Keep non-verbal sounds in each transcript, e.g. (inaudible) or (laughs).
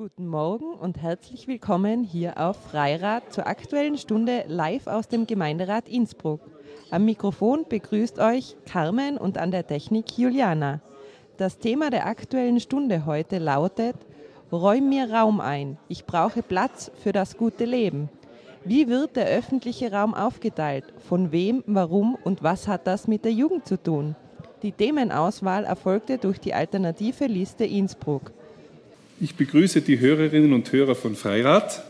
Guten Morgen und herzlich willkommen hier auf Freirad zur aktuellen Stunde live aus dem Gemeinderat Innsbruck. Am Mikrofon begrüßt euch Carmen und an der Technik Juliana. Das Thema der aktuellen Stunde heute lautet Räum mir Raum ein. Ich brauche Platz für das gute Leben. Wie wird der öffentliche Raum aufgeteilt? Von wem, warum und was hat das mit der Jugend zu tun? Die Themenauswahl erfolgte durch die alternative Liste Innsbruck. Ich begrüße die Hörerinnen und Hörer von Freirad,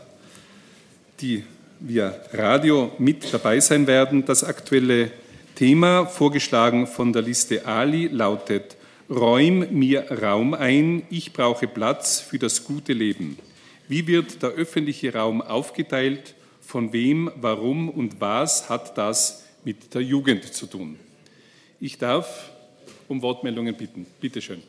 die via Radio mit dabei sein werden. Das aktuelle Thema, vorgeschlagen von der Liste Ali, lautet Räum mir Raum ein, ich brauche Platz für das gute Leben. Wie wird der öffentliche Raum aufgeteilt? Von wem, warum und was hat das mit der Jugend zu tun? Ich darf um Wortmeldungen bitten. Bitte schön.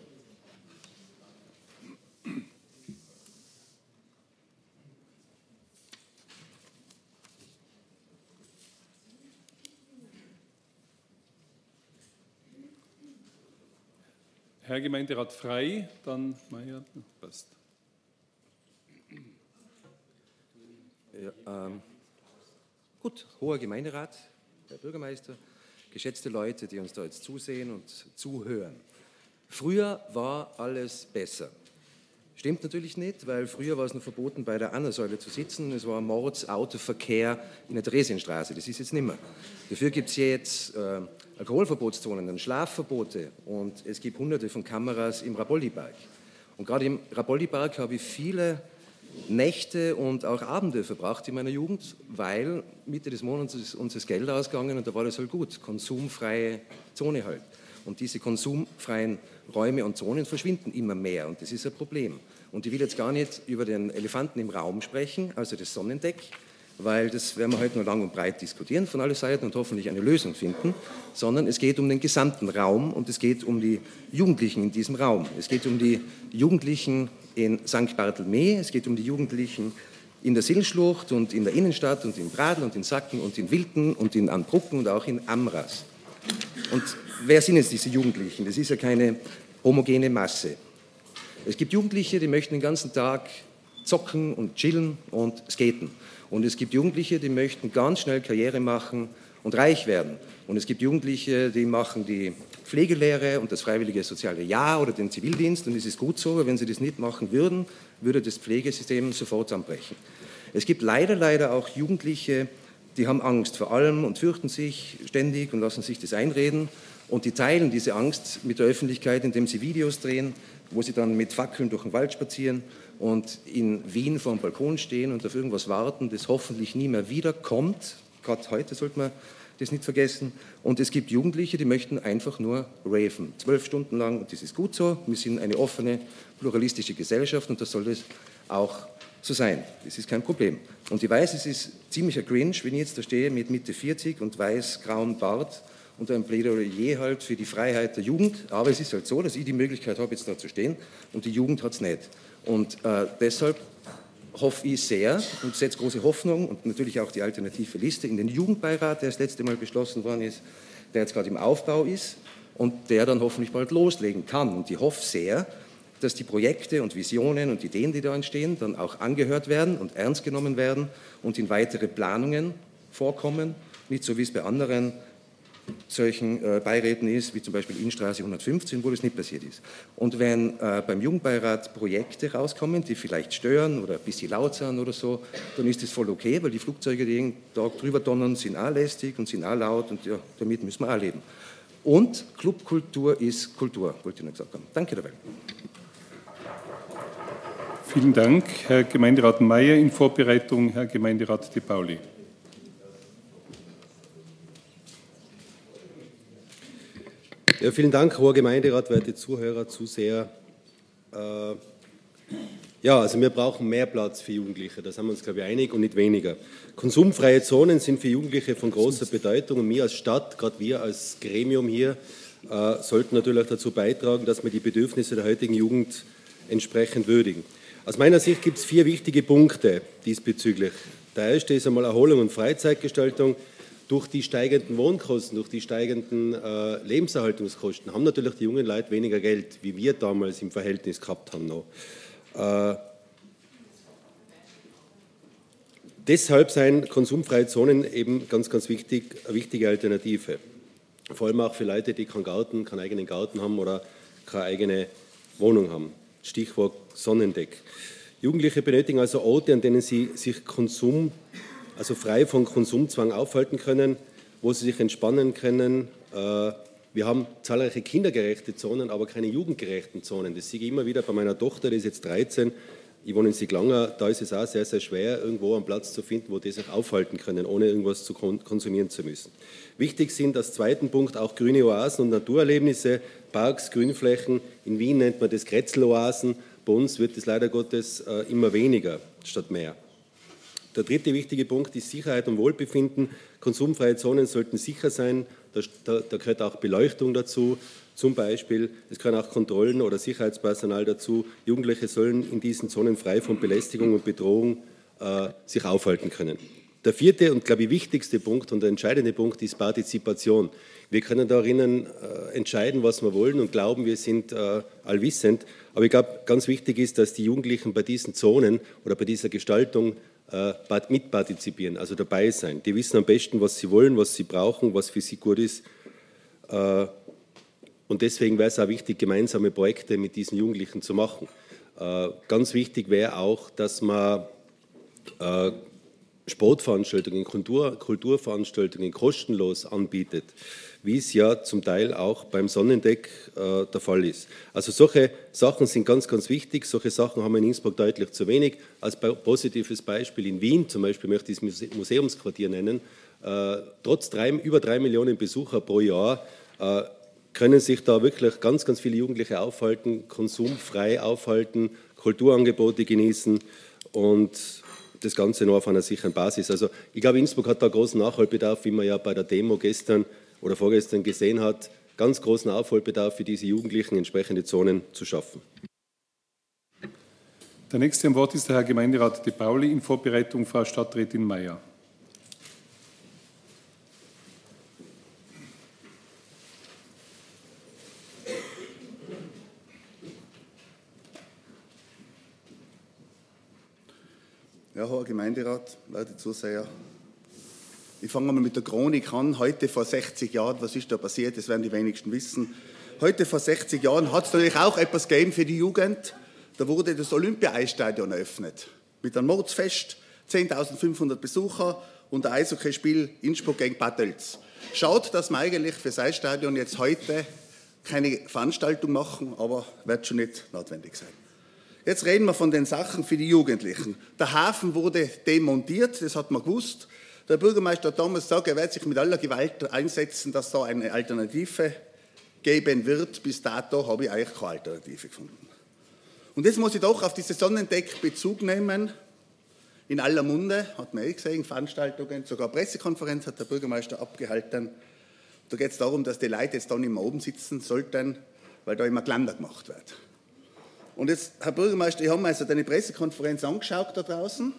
Herr Gemeinderat Frei, dann Meier, passt. Ja, ähm, gut, hoher Gemeinderat, Herr Bürgermeister, geschätzte Leute, die uns da jetzt zusehen und zuhören. Früher war alles besser. Stimmt natürlich nicht, weil früher war es noch verboten, bei der Annersäule zu sitzen. Es war Mordsautoverkehr in der Theresienstraße. Das ist jetzt nicht mehr. Dafür gibt es jetzt äh, Alkoholverbotszonen, dann Schlafverbote und es gibt hunderte von Kameras im Rabolli-Park. Und gerade im Rabolli-Park habe ich viele Nächte und auch Abende verbracht in meiner Jugend, weil Mitte des Monats ist uns das Geld ausgegangen und da war das halt gut. Konsumfreie Zone halt. Und diese konsumfreien Räume und Zonen verschwinden immer mehr und das ist ein Problem. Und ich will jetzt gar nicht über den Elefanten im Raum sprechen, also das Sonnendeck, weil das werden wir heute nur lang und breit diskutieren von allen Seiten und hoffentlich eine Lösung finden, sondern es geht um den gesamten Raum und es geht um die Jugendlichen in diesem Raum. Es geht um die Jugendlichen in St. Barthelme, es geht um die Jugendlichen in der Sillschlucht und in der Innenstadt und in Bradl und in Sacken und in Wilten und in Anbrucken und auch in Amras. Und wer sind jetzt diese Jugendlichen? Das ist ja keine homogene Masse. Es gibt Jugendliche, die möchten den ganzen Tag zocken und chillen und skaten. Und es gibt Jugendliche, die möchten ganz schnell Karriere machen und reich werden. Und es gibt Jugendliche, die machen die Pflegelehre und das freiwillige soziale Jahr oder den Zivildienst. Und es ist gut so, aber wenn sie das nicht machen würden, würde das Pflegesystem sofort zusammenbrechen. Es gibt leider, leider auch Jugendliche, die haben Angst vor allem und fürchten sich ständig und lassen sich das einreden. Und die teilen diese Angst mit der Öffentlichkeit, indem sie Videos drehen, wo sie dann mit Fackeln durch den Wald spazieren und in Wien vor dem Balkon stehen und auf irgendwas warten, das hoffentlich nie mehr wiederkommt. Gerade heute sollte man das nicht vergessen. Und es gibt Jugendliche, die möchten einfach nur raven, zwölf Stunden lang. Und das ist gut so. Wir sind eine offene, pluralistische Gesellschaft und das soll es auch so sein. Das ist kein Problem. Und ich weiß, es ist ziemlicher Cringe, wenn ich jetzt da stehe mit Mitte 40 und weiß, grauen Bart und ein Plädoyer halt für die Freiheit der Jugend. Aber es ist halt so, dass ich die Möglichkeit habe, jetzt da zu stehen und die Jugend hat es nicht. Und äh, deshalb hoffe ich sehr und setze große Hoffnung und natürlich auch die alternative Liste in den Jugendbeirat, der das letzte Mal beschlossen worden ist, der jetzt gerade im Aufbau ist und der dann hoffentlich bald loslegen kann. Und ich hoffe sehr, dass die Projekte und Visionen und Ideen, die da entstehen, dann auch angehört werden und ernst genommen werden und in weitere Planungen vorkommen. Nicht so wie es bei anderen solchen äh, Beiräten ist, wie zum Beispiel Innenstraße 115, wo das nicht passiert ist. Und wenn äh, beim Jugendbeirat Projekte rauskommen, die vielleicht stören oder ein bisschen laut sind oder so, dann ist das voll okay, weil die Flugzeuge, die jeden Tag drüber donnern, sind auch lästig und sind auch laut und ja, damit müssen wir auch leben. Und Clubkultur ist Kultur, wollte ich noch gesagt haben. Danke dabei. Vielen Dank, Herr Gemeinderat Mayer. In Vorbereitung Herr Gemeinderat De Pauli. Ja, vielen Dank, hoher Gemeinderat, werte Zuhörer, Zuseher. Äh, ja, also wir brauchen mehr Platz für Jugendliche, da sind wir uns, glaube ich, einig und nicht weniger. Konsumfreie Zonen sind für Jugendliche von großer Bedeutung und wir als Stadt, gerade wir als Gremium hier, äh, sollten natürlich dazu beitragen, dass wir die Bedürfnisse der heutigen Jugend entsprechend würdigen. Aus meiner Sicht gibt es vier wichtige Punkte diesbezüglich. Der erste ist einmal Erholung und Freizeitgestaltung durch die steigenden Wohnkosten, durch die steigenden äh, Lebenserhaltungskosten haben natürlich die jungen Leute weniger Geld, wie wir damals im Verhältnis gehabt haben noch. Äh, Deshalb seien konsumfreie Zonen eben ganz, ganz wichtig, eine wichtige Alternative. Vor allem auch für Leute, die keinen Garten, keinen eigenen Garten haben oder keine eigene Wohnung haben. Stichwort Sonnendeck. Jugendliche benötigen also Orte, an denen sie sich Konsum, also frei von Konsumzwang aufhalten können, wo sie sich entspannen können. Äh, wir haben zahlreiche kindergerechte Zonen, aber keine jugendgerechten Zonen. Das sehe ich immer wieder bei meiner Tochter, die ist jetzt 13. Ich wohne in Siglanger, da ist es auch sehr, sehr schwer, irgendwo einen Platz zu finden, wo die sich aufhalten können, ohne irgendwas zu konsumieren zu müssen. Wichtig sind als zweiten Punkt auch grüne Oasen und Naturerlebnisse, Parks, Grünflächen. In Wien nennt man das Kretzeloasen. Bei uns wird es leider Gottes äh, immer weniger statt mehr. Der dritte wichtige Punkt ist Sicherheit und Wohlbefinden. Konsumfreie Zonen sollten sicher sein. Da, da, gehört auch Beleuchtung dazu, zum Beispiel. Es gehören auch Kontrollen oder Sicherheitspersonal dazu. Jugendliche sollen in diesen Zonen frei von Belästigung und Bedrohung äh, sich aufhalten können. Der vierte und, glaube ich, wichtigste Punkt und der entscheidende Punkt ist Partizipation. Wir können darin äh, entscheiden, was wir wollen und glauben, wir sind äh, allwissend. Aber ich glaube, ganz wichtig ist, dass die Jugendlichen bei diesen Zonen oder bei dieser Gestaltung mitpartizipieren, also dabei sein. Die wissen am besten, was sie wollen, was sie brauchen, was für sie gut ist. Äh, und deswegen wäre es auch wichtig, gemeinsame Projekte mit diesen Jugendlichen zu machen. Äh, ganz wichtig wäre auch, dass man äh, Sportveranstaltungen, Kultur, Kulturveranstaltungen kostenlos anbietet wie es ja zum Teil auch beim Sonnendeck äh, der Fall ist. Also solche Sachen sind ganz, ganz wichtig. Solche Sachen haben wir in Innsbruck deutlich zu wenig. Als positives Beispiel in Wien zum Beispiel möchte ich das Museumsquartier nennen. Äh, trotz drei, über drei Millionen Besucher pro Jahr äh, können sich da wirklich ganz, ganz viele Jugendliche aufhalten, konsumfrei aufhalten, Kulturangebote genießen und das Ganze nur auf einer sicheren Basis. Also ich glaube, Innsbruck hat da großen Nachholbedarf, wie man ja bei der Demo gestern oder vorgestern gesehen hat, ganz großen Aufholbedarf für diese Jugendlichen, entsprechende Zonen zu schaffen. Der nächste am Wort ist der Herr Gemeinderat De Pauli in Vorbereitung Frau Stadträtin Mayer. Ja, Herr Gemeinderat, Leute Zuseher, ich fange mal mit der Chronik an. Heute vor 60 Jahren, was ist da passiert? Das werden die wenigsten wissen. Heute vor 60 Jahren hat es natürlich auch etwas gegeben für die Jugend. Da wurde das Olympia-Eisstadion eröffnet. Mit einem Mordsfest, 10.500 Besucher und ein Eishockeyspiel Innsbruck gegen Bad Tölz. Schaut, dass wir eigentlich für das Eisstadion jetzt heute keine Veranstaltung machen, aber wird schon nicht notwendig sein. Jetzt reden wir von den Sachen für die Jugendlichen. Der Hafen wurde demontiert, das hat man gewusst. Der Bürgermeister hat damals gesagt, er wird sich mit aller Gewalt einsetzen, dass da eine Alternative geben wird. Bis dato habe ich eigentlich keine Alternative gefunden. Und jetzt muss ich doch auf dieses Sonnendeck Bezug nehmen. In aller Munde, hat man eh gesehen, Veranstaltungen, sogar Pressekonferenz hat der Bürgermeister abgehalten. Da geht es darum, dass die Leute jetzt da nicht mehr oben sitzen sollten, weil da immer Glander gemacht wird. Und jetzt, Herr Bürgermeister, ich habe mir also deine Pressekonferenz angeschaut da draußen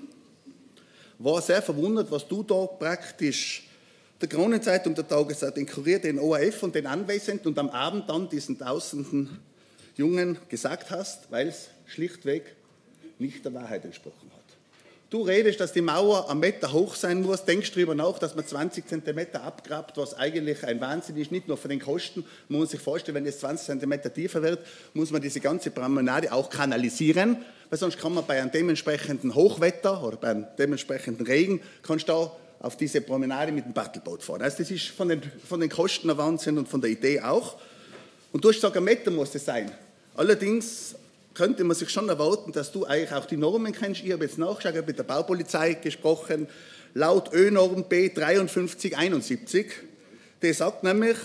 war sehr verwundert, was du da praktisch der Kronenzeitung, der Tageszeit, den Kurier, den ORF und den Anwesenden und am Abend dann diesen tausenden Jungen gesagt hast, weil es schlichtweg nicht der Wahrheit entsprochen. Du redest, dass die Mauer am Meter hoch sein muss, denkst darüber nach, dass man 20 Zentimeter abgrabt, was eigentlich ein Wahnsinn ist, nicht nur für den Kosten. Man muss sich vorstellen, wenn es 20 Zentimeter tiefer wird, muss man diese ganze Promenade auch kanalisieren, weil sonst kann man bei einem dementsprechenden Hochwetter oder beim dementsprechenden Regen, kannst du auf diese Promenade mit dem Battleboot fahren. Also das ist von den, von den Kosten ein Wahnsinn und von der Idee auch. Und du hast gesagt, ein Meter muss es sein. Allerdings könnte man sich schon erwarten, dass du eigentlich auch die Normen kennst. Ich habe jetzt nachgeschaut, ich habe mit der Baupolizei gesprochen. Laut Ö-Norm B5371, die sagt nämlich,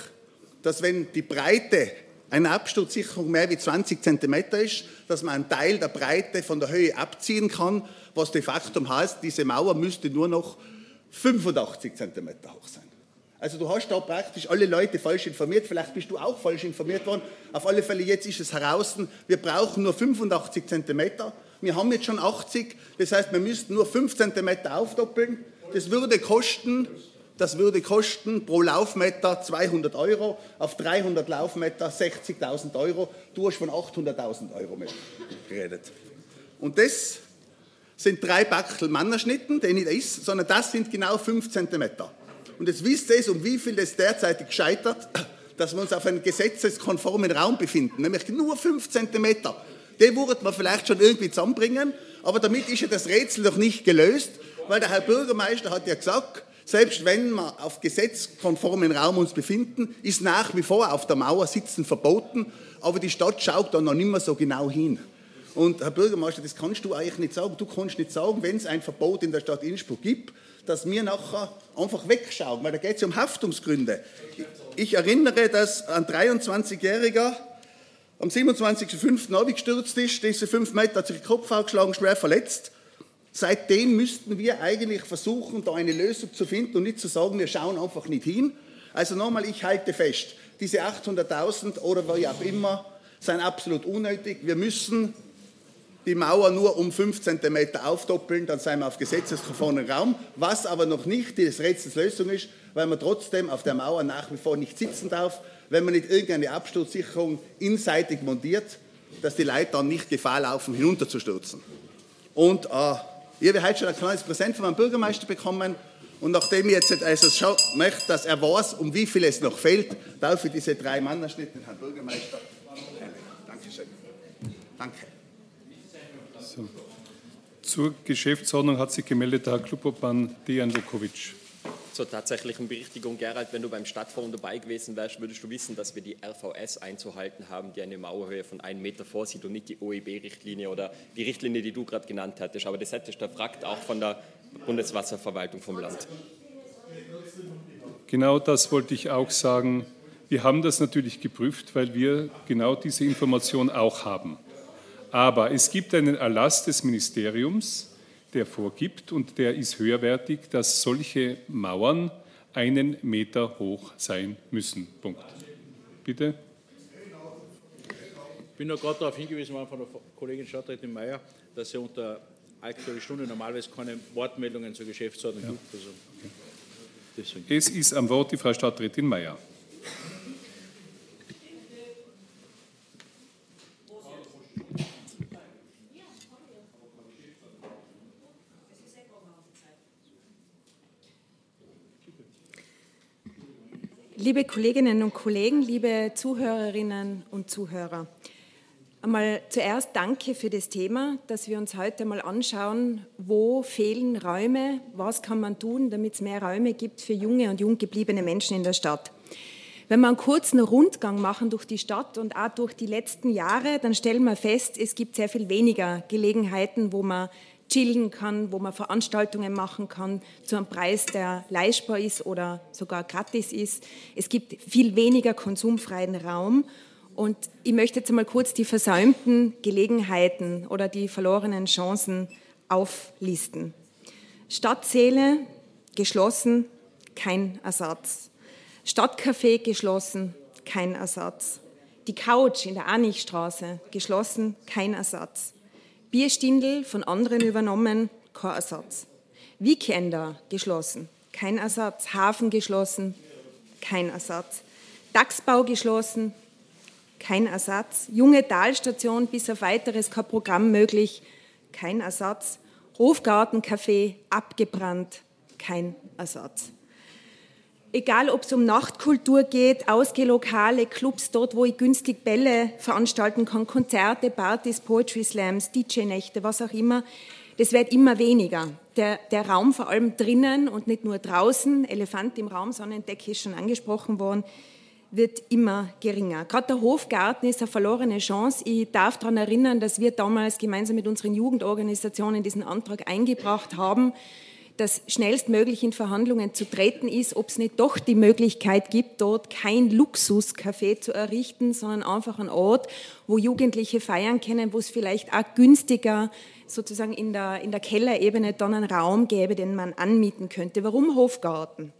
dass wenn die Breite einer Absturzsicherung mehr wie 20 cm ist, dass man einen Teil der Breite von der Höhe abziehen kann, was de facto heißt, diese Mauer müsste nur noch 85 cm hoch sein. Also du hast da praktisch alle Leute falsch informiert, vielleicht bist du auch falsch informiert worden. Auf alle Fälle, jetzt ist es heraus, wir brauchen nur 85 cm. Wir haben jetzt schon 80, das heißt, wir müssten nur 5 cm aufdoppeln. Das würde kosten, das würde kosten pro Laufmeter 200 Euro, auf 300 Laufmeter 60.000 Euro. Du hast von 800.000 Euro geredet. Und das sind drei Backel Mannerschnitten, den nicht ist, sondern das sind genau fünf Zentimeter. Und jetzt wisst ihr, um wie viel das derzeitig gescheitert, (clears throat) dass wir uns auf einem gesetzeskonformen Raum befinden, nämlich nur fünf Zentimeter. Den würde man vielleicht schon irgendwie zusammenbringen, aber damit ist ja das Rätsel noch nicht gelöst, weil der Herr Bürgermeister hat ja gesagt, selbst wenn wir auf gesetzkonformen Raum uns befinden, ist nach wie vor auf der Mauer sitzen verboten, aber die Stadt schaut da noch nicht mehr so genau hin. Und Herr Bürgermeister, das kannst du eigentlich nicht sagen. Du kannst nicht sagen, wenn es ein Verbot in der Stadt Innsbruck gibt, dass wir nachher einfach wegschauen, weil da geht es um Haftungsgründe. Ich erinnere, dass ein 23-Jähriger am 27.05. abgestürzt ist, diese fünf Meter hat sich den Kopf aufgeschlagen, schwer verletzt. Seitdem müssten wir eigentlich versuchen, da eine Lösung zu finden und nicht zu sagen, wir schauen einfach nicht hin. Also nochmal, ich halte fest, diese 800.000 oder wie auch immer, sind absolut unnötig. Wir müssen die Mauer nur um 5 cm aufdoppeln, dann sind wir auf gesetzeskonformen Raum, was aber noch nicht die Rätselslösung ist, weil man trotzdem auf der Mauer nach wie vor nicht sitzen darf, wenn man nicht irgendeine Absturzsicherung inseitig montiert, dass die Leute dann nicht Gefahr laufen, hinunterzustürzen. Und äh, ich habe heute schon ein kleines Präsent von meinem Bürgermeister bekommen. Und nachdem ich jetzt also schon möchte, dass er weiß, um wie viel es noch fehlt, darf ich diese drei Mannerschnitte, Herrn Bürgermeister. Dankeschön. Danke. So. Zur Geschäftsordnung hat sich gemeldet der Herr Kluboban Dejan Lukovic. Zur tatsächlichen Berichtigung, Gerald, wenn du beim Stadtforum dabei gewesen wärst, würdest du wissen, dass wir die RVS einzuhalten haben, die eine Mauerhöhe von einem Meter vorsieht und nicht die OEB-Richtlinie oder die Richtlinie, die du gerade genannt hattest. Aber das hättest du erfragt, auch von der Bundeswasserverwaltung vom Land. Genau das wollte ich auch sagen. Wir haben das natürlich geprüft, weil wir genau diese Information auch haben. Aber es gibt einen Erlass des Ministeriums, der vorgibt und der ist höherwertig, dass solche Mauern einen Meter hoch sein müssen. Punkt. Bitte. Ich bin noch gerade darauf hingewiesen worden von der Kollegin Stadträtin Mayer, dass ja unter Aktuelle Stunde normalerweise keine Wortmeldungen zur Geschäftsordnung ja. gibt. Also, es ist am Wort die Frau Stadträtin Mayer. Liebe Kolleginnen und Kollegen, liebe Zuhörerinnen und Zuhörer, einmal zuerst danke für das Thema, dass wir uns heute mal anschauen, wo fehlen Räume, was kann man tun, damit es mehr Räume gibt für junge und jung gebliebene Menschen in der Stadt. Wenn wir einen kurzen Rundgang machen durch die Stadt und auch durch die letzten Jahre, dann stellen wir fest, es gibt sehr viel weniger Gelegenheiten, wo man chillen kann, wo man Veranstaltungen machen kann zu einem Preis, der leistbar ist oder sogar gratis ist. Es gibt viel weniger konsumfreien Raum. Und ich möchte jetzt einmal kurz die versäumten Gelegenheiten oder die verlorenen Chancen auflisten. Stadtsäle geschlossen, kein Ersatz. Stadtcafé geschlossen, kein Ersatz. Die Couch in der Anichstraße geschlossen, kein Ersatz. Bierstindel von anderen übernommen, kein Ersatz. Weekender geschlossen, kein Ersatz. Hafen geschlossen, kein Ersatz. Dachsbau geschlossen, kein Ersatz. Junge Talstation bis auf weiteres kein Programm möglich, kein Ersatz. Hofgartencafé abgebrannt, kein Ersatz. Egal, ob es um Nachtkultur geht, Ausgehlokale, Clubs, dort, wo ich günstig Bälle veranstalten kann, Konzerte, Partys, Poetry Slams, DJ-Nächte, was auch immer, das wird immer weniger. Der, der Raum vor allem drinnen und nicht nur draußen, Elefant im Raum, Sonnendecke ist schon angesprochen worden, wird immer geringer. Gerade der Hofgarten ist eine verlorene Chance. Ich darf daran erinnern, dass wir damals gemeinsam mit unseren Jugendorganisationen diesen Antrag eingebracht haben dass schnellstmöglich in Verhandlungen zu treten ist, ob es nicht doch die Möglichkeit gibt, dort kein Luxuscafé zu errichten, sondern einfach ein Ort, wo Jugendliche feiern können, wo es vielleicht auch günstiger sozusagen in der, in der Kellerebene dann einen Raum gäbe, den man anmieten könnte. Warum Hofgarten?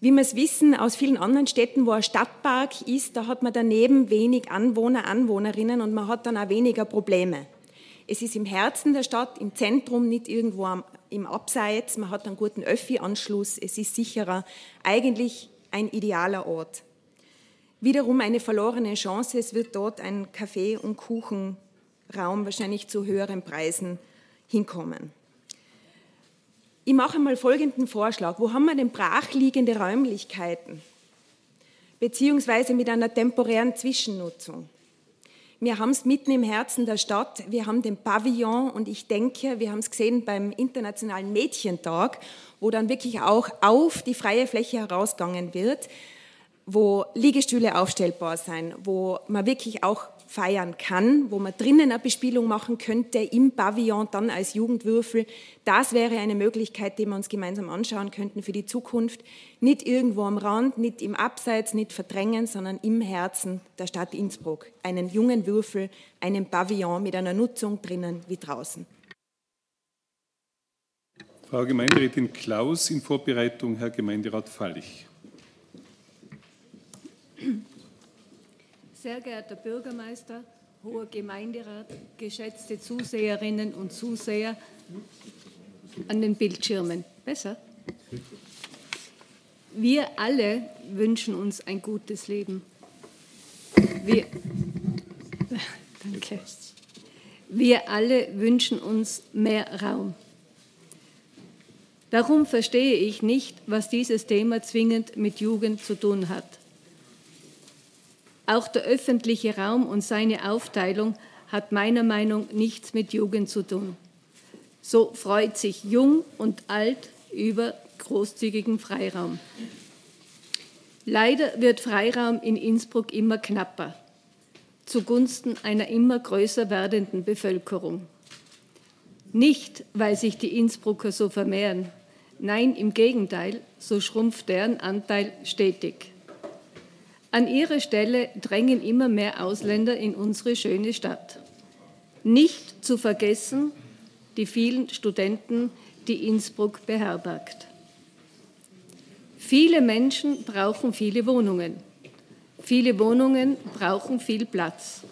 Wie wir es wissen aus vielen anderen Städten, wo ein Stadtpark ist, da hat man daneben wenig Anwohner, Anwohnerinnen und man hat dann auch weniger Probleme. Es ist im Herzen der Stadt, im Zentrum, nicht irgendwo am, im Abseits. Man hat einen guten Öffi-Anschluss. Es ist sicherer. Eigentlich ein idealer Ort. Wiederum eine verlorene Chance. Es wird dort ein Kaffee- und Kuchenraum wahrscheinlich zu höheren Preisen hinkommen. Ich mache mal folgenden Vorschlag. Wo haben wir denn brachliegende Räumlichkeiten? Beziehungsweise mit einer temporären Zwischennutzung. Wir haben es mitten im Herzen der Stadt. Wir haben den Pavillon und ich denke, wir haben es gesehen beim Internationalen Mädchentag, wo dann wirklich auch auf die freie Fläche herausgegangen wird, wo Liegestühle aufstellbar sein, wo man wirklich auch feiern kann, wo man drinnen eine Bespielung machen könnte, im Pavillon dann als Jugendwürfel. Das wäre eine Möglichkeit, die wir uns gemeinsam anschauen könnten für die Zukunft. Nicht irgendwo am Rand, nicht im Abseits, nicht verdrängen, sondern im Herzen der Stadt Innsbruck. Einen jungen Würfel, einen Pavillon mit einer Nutzung drinnen wie draußen. Frau Gemeinderätin Klaus in Vorbereitung, Herr Gemeinderat Fallich. Sehr geehrter Bürgermeister, hoher Gemeinderat, geschätzte Zuseherinnen und Zuseher an den Bildschirmen. Besser? Wir alle wünschen uns ein gutes Leben. Wir, (laughs) danke. Wir alle wünschen uns mehr Raum. Darum verstehe ich nicht, was dieses Thema zwingend mit Jugend zu tun hat. Auch der öffentliche Raum und seine Aufteilung hat meiner Meinung nach nichts mit Jugend zu tun. So freut sich jung und alt über großzügigen Freiraum. Leider wird Freiraum in Innsbruck immer knapper, zugunsten einer immer größer werdenden Bevölkerung. Nicht, weil sich die Innsbrucker so vermehren, nein, im Gegenteil, so schrumpft deren Anteil stetig. An ihre Stelle drängen immer mehr Ausländer in unsere schöne Stadt. Nicht zu vergessen die vielen Studenten, die Innsbruck beherbergt. Viele Menschen brauchen viele Wohnungen. Viele Wohnungen brauchen viel Platz.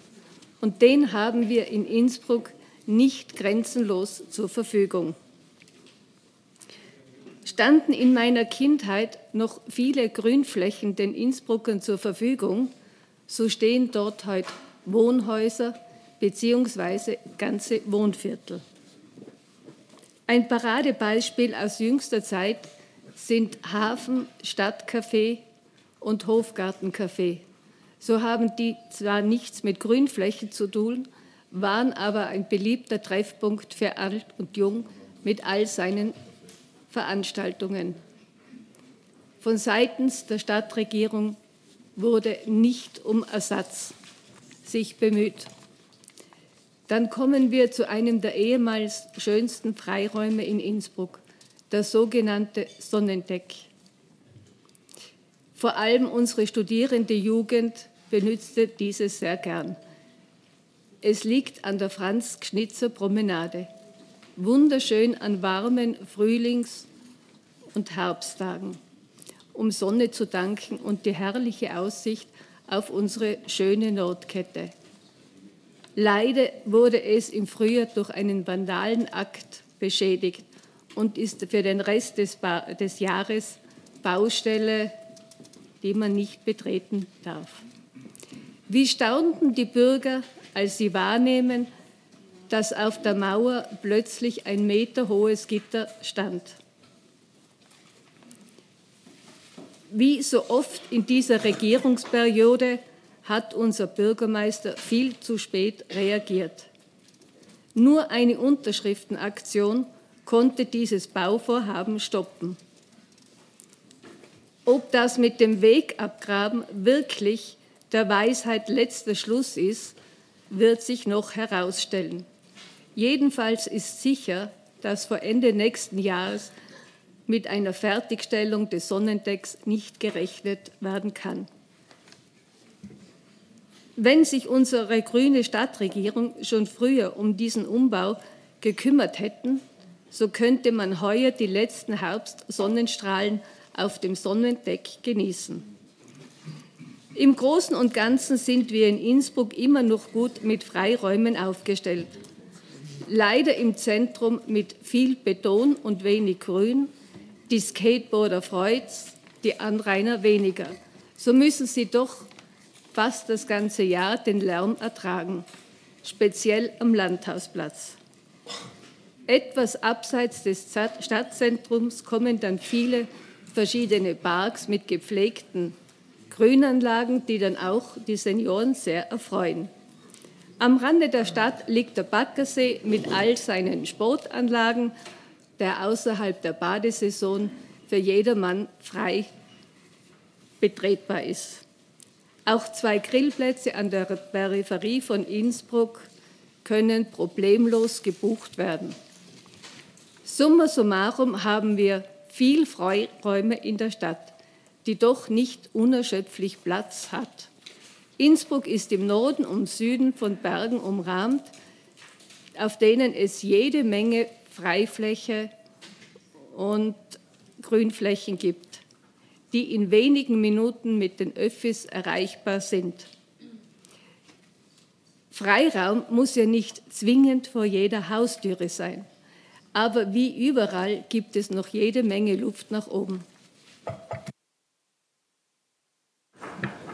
Und den haben wir in Innsbruck nicht grenzenlos zur Verfügung standen in meiner Kindheit noch viele Grünflächen den Innsbruckern zur Verfügung, so stehen dort heute Wohnhäuser bzw. ganze Wohnviertel. Ein Paradebeispiel aus jüngster Zeit sind Hafen, Stadtcafé und Hofgartencafé. So haben die zwar nichts mit Grünflächen zu tun, waren aber ein beliebter Treffpunkt für alt und jung mit all seinen Veranstaltungen. Von seitens der Stadtregierung wurde nicht um Ersatz sich bemüht. Dann kommen wir zu einem der ehemals schönsten Freiräume in Innsbruck, der sogenannte Sonnendeck. Vor allem unsere studierende Jugend benutzte dieses sehr gern. Es liegt an der Franz-Schnitzer Promenade wunderschön an warmen Frühlings- und Herbsttagen, um Sonne zu danken und die herrliche Aussicht auf unsere schöne Nordkette. Leider wurde es im Frühjahr durch einen Vandalenakt beschädigt und ist für den Rest des, ba des Jahres Baustelle, die man nicht betreten darf. Wie staunten die Bürger, als sie wahrnehmen, dass auf der Mauer plötzlich ein Meter hohes Gitter stand. Wie so oft in dieser Regierungsperiode hat unser Bürgermeister viel zu spät reagiert. Nur eine Unterschriftenaktion konnte dieses Bauvorhaben stoppen. Ob das mit dem Wegabgraben wirklich der Weisheit letzter Schluss ist, wird sich noch herausstellen. Jedenfalls ist sicher, dass vor Ende nächsten Jahres mit einer Fertigstellung des Sonnendecks nicht gerechnet werden kann. Wenn sich unsere grüne Stadtregierung schon früher um diesen Umbau gekümmert hätten, so könnte man heuer die letzten Herbstsonnenstrahlen auf dem Sonnendeck genießen. Im Großen und Ganzen sind wir in Innsbruck immer noch gut mit Freiräumen aufgestellt leider im Zentrum mit viel Beton und wenig Grün. Die Skateboarder freut's, die Anrainer weniger. So müssen sie doch fast das ganze Jahr den Lärm ertragen, speziell am Landhausplatz. Etwas abseits des Stadtzentrums kommen dann viele verschiedene Parks mit gepflegten Grünanlagen, die dann auch die Senioren sehr erfreuen. Am Rande der Stadt liegt der Baggersee mit all seinen Sportanlagen, der außerhalb der Badesaison für jedermann frei betretbar ist. Auch zwei Grillplätze an der Peripherie von Innsbruck können problemlos gebucht werden. Summa summarum haben wir viel Freiräume in der Stadt, die doch nicht unerschöpflich Platz hat. Innsbruck ist im Norden und Süden von Bergen umrahmt, auf denen es jede Menge Freifläche und Grünflächen gibt, die in wenigen Minuten mit den Öffis erreichbar sind. Freiraum muss ja nicht zwingend vor jeder Haustüre sein, aber wie überall gibt es noch jede Menge Luft nach oben.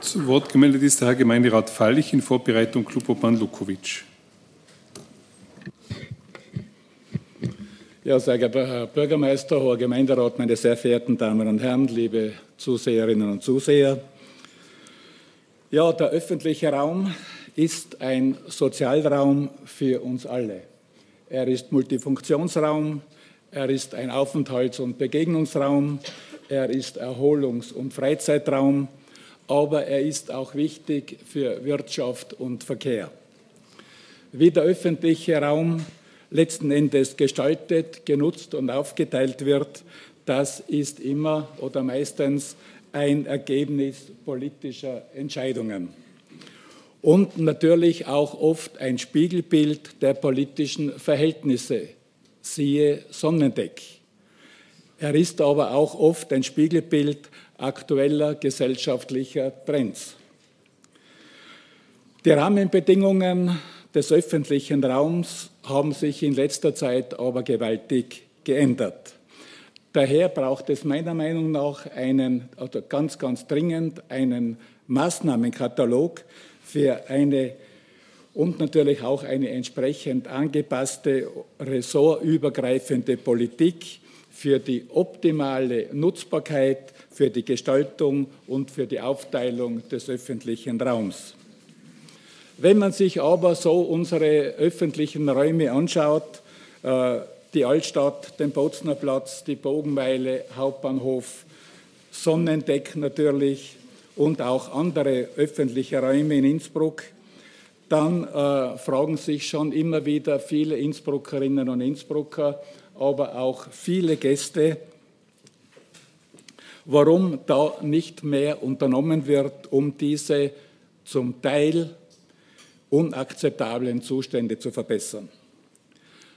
Zu Wort gemeldet ist der Herr Gemeinderat Fallich in Vorbereitung Klubobmann Lukovic. Ja, sehr geehrter Herr Bürgermeister, hoher Gemeinderat, meine sehr verehrten Damen und Herren, liebe Zuseherinnen und Zuseher. Ja, der öffentliche Raum ist ein Sozialraum für uns alle. Er ist Multifunktionsraum, er ist ein Aufenthalts- und Begegnungsraum, er ist Erholungs- und Freizeitraum, aber er ist auch wichtig für Wirtschaft und Verkehr. Wie der öffentliche Raum letzten Endes gestaltet, genutzt und aufgeteilt wird, das ist immer oder meistens ein Ergebnis politischer Entscheidungen. Und natürlich auch oft ein Spiegelbild der politischen Verhältnisse, siehe Sonnendeck. Er ist aber auch oft ein Spiegelbild aktueller gesellschaftlicher Trends. Die Rahmenbedingungen des öffentlichen Raums haben sich in letzter Zeit aber gewaltig geändert. Daher braucht es meiner Meinung nach einen, oder ganz, ganz dringend einen Maßnahmenkatalog für eine und natürlich auch eine entsprechend angepasste ressortübergreifende Politik für die optimale Nutzbarkeit, für die Gestaltung und für die Aufteilung des öffentlichen Raums. Wenn man sich aber so unsere öffentlichen Räume anschaut, äh, die Altstadt, den Bozner Platz, die Bogenmeile, Hauptbahnhof, Sonnendeck natürlich und auch andere öffentliche Räume in Innsbruck, dann äh, fragen sich schon immer wieder viele Innsbruckerinnen und Innsbrucker, aber auch viele Gäste, warum da nicht mehr unternommen wird, um diese zum Teil unakzeptablen Zustände zu verbessern.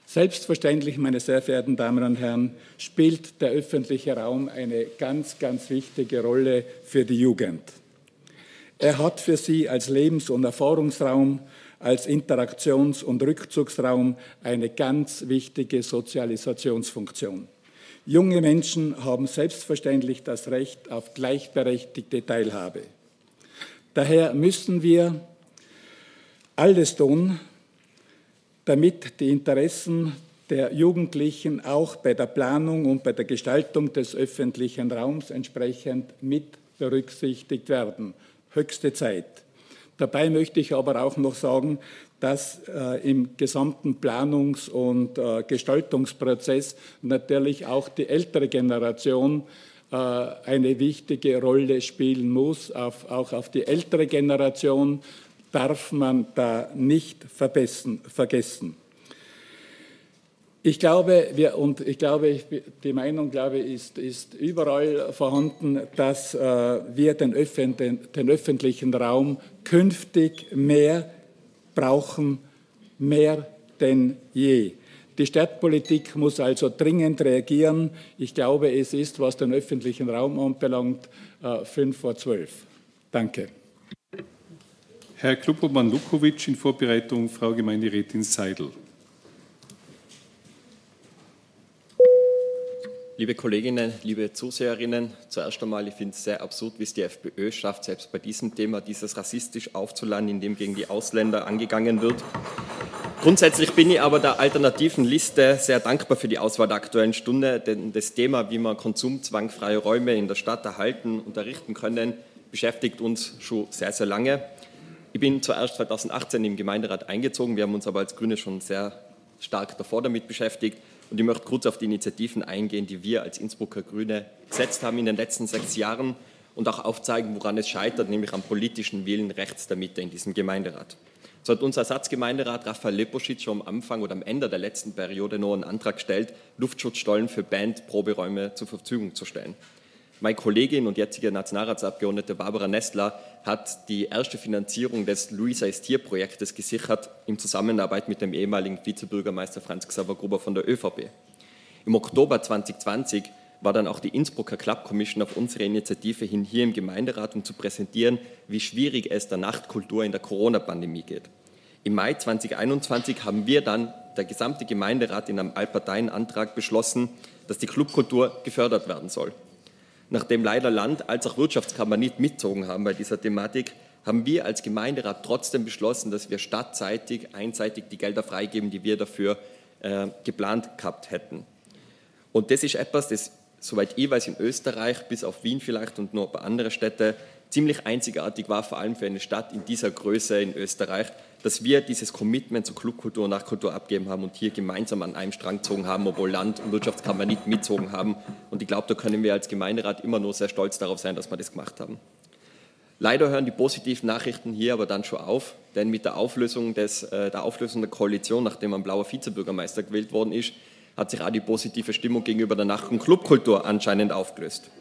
Selbstverständlich, meine sehr verehrten Damen und Herren, spielt der öffentliche Raum eine ganz, ganz wichtige Rolle für die Jugend. Er hat für sie als Lebens- und Erfahrungsraum, als Interaktions- und Rückzugsraum eine ganz wichtige Sozialisationsfunktion. Junge Menschen haben selbstverständlich das Recht auf gleichberechtigte Teilhabe. Daher müssen wir alles tun, damit die Interessen der Jugendlichen auch bei der Planung und bei der Gestaltung des öffentlichen Raums entsprechend mit berücksichtigt werden. Höchste Zeit. Dabei möchte ich aber auch noch sagen, dass äh, im gesamten Planungs- und äh, Gestaltungsprozess natürlich auch die ältere Generation äh, eine wichtige Rolle spielen muss, auf, auch auf die ältere Generation darf man da nicht vergessen. Ich glaube, wir, und ich glaube, die Meinung glaube ist, ist überall vorhanden, dass äh, wir den, öffentlichen, den öffentlichen Raum künftig mehr brauchen, mehr denn je. Die Stadtpolitik muss also dringend reagieren. Ich glaube, es ist, was den öffentlichen Raum anbelangt, äh, fünf vor zwölf. Danke. Herr Klubobmann Lukovic in Vorbereitung Frau Gemeinderätin Seidel. Liebe Kolleginnen, liebe Zuseherinnen, zuerst einmal, ich finde es sehr absurd, wie es die FPÖ schafft, selbst bei diesem Thema dieses rassistisch aufzuladen, indem gegen die Ausländer angegangen wird. Grundsätzlich bin ich aber der alternativen Liste sehr dankbar für die Auswahl der Aktuellen Stunde, denn das Thema, wie man konsumzwangfreie Räume in der Stadt erhalten und errichten können, beschäftigt uns schon sehr, sehr lange. Ich bin zuerst 2018 im Gemeinderat eingezogen, wir haben uns aber als Grüne schon sehr stark davor damit beschäftigt und ich möchte kurz auf die Initiativen eingehen, die wir als Innsbrucker Grüne gesetzt haben in den letzten sechs Jahren und auch aufzeigen, woran es scheitert, nämlich am politischen Willen rechts der Mitte in diesem Gemeinderat. So hat unser Ersatzgemeinderat Raphael Leposchitz schon am Anfang oder am Ende der letzten Periode noch einen Antrag gestellt, Luftschutzstollen für Bandproberäume zur Verfügung zu stellen. Meine Kollegin und jetzige Nationalratsabgeordnete Barbara Nestler hat die erste Finanzierung des Luisa Estier-Projektes gesichert in Zusammenarbeit mit dem ehemaligen Vizebürgermeister Franz Xaver Gruber von der ÖVP. Im Oktober 2020 war dann auch die Innsbrucker Club Commission auf unsere Initiative hin hier im Gemeinderat, um zu präsentieren, wie schwierig es der Nachtkultur in der Corona-Pandemie geht. Im Mai 2021 haben wir dann, der gesamte Gemeinderat, in einem Allparteienantrag beschlossen, dass die Clubkultur gefördert werden soll. Nachdem leider Land als auch Wirtschaftskammer nicht mitzogen haben bei dieser Thematik, haben wir als Gemeinderat trotzdem beschlossen, dass wir stadtseitig einseitig die Gelder freigeben, die wir dafür äh, geplant gehabt hätten. Und das ist etwas, das soweit ich weiß, in Österreich, bis auf Wien vielleicht und noch ein paar andere Städte, ziemlich einzigartig war, vor allem für eine Stadt in dieser Größe in Österreich, dass wir dieses Commitment zur Clubkultur und Nachkultur abgeben haben und hier gemeinsam an einem Strang gezogen haben, obwohl Land und Wirtschaftskammer nicht mitzogen haben. Und ich glaube, da können wir als Gemeinderat immer nur sehr stolz darauf sein, dass wir das gemacht haben. Leider hören die positiven Nachrichten hier aber dann schon auf, denn mit der Auflösung, des, äh, der, Auflösung der Koalition, nachdem ein blauer Vizebürgermeister gewählt worden ist, hat sich auch die positive Stimmung gegenüber der Nacht- und Clubkultur anscheinend aufgelöst.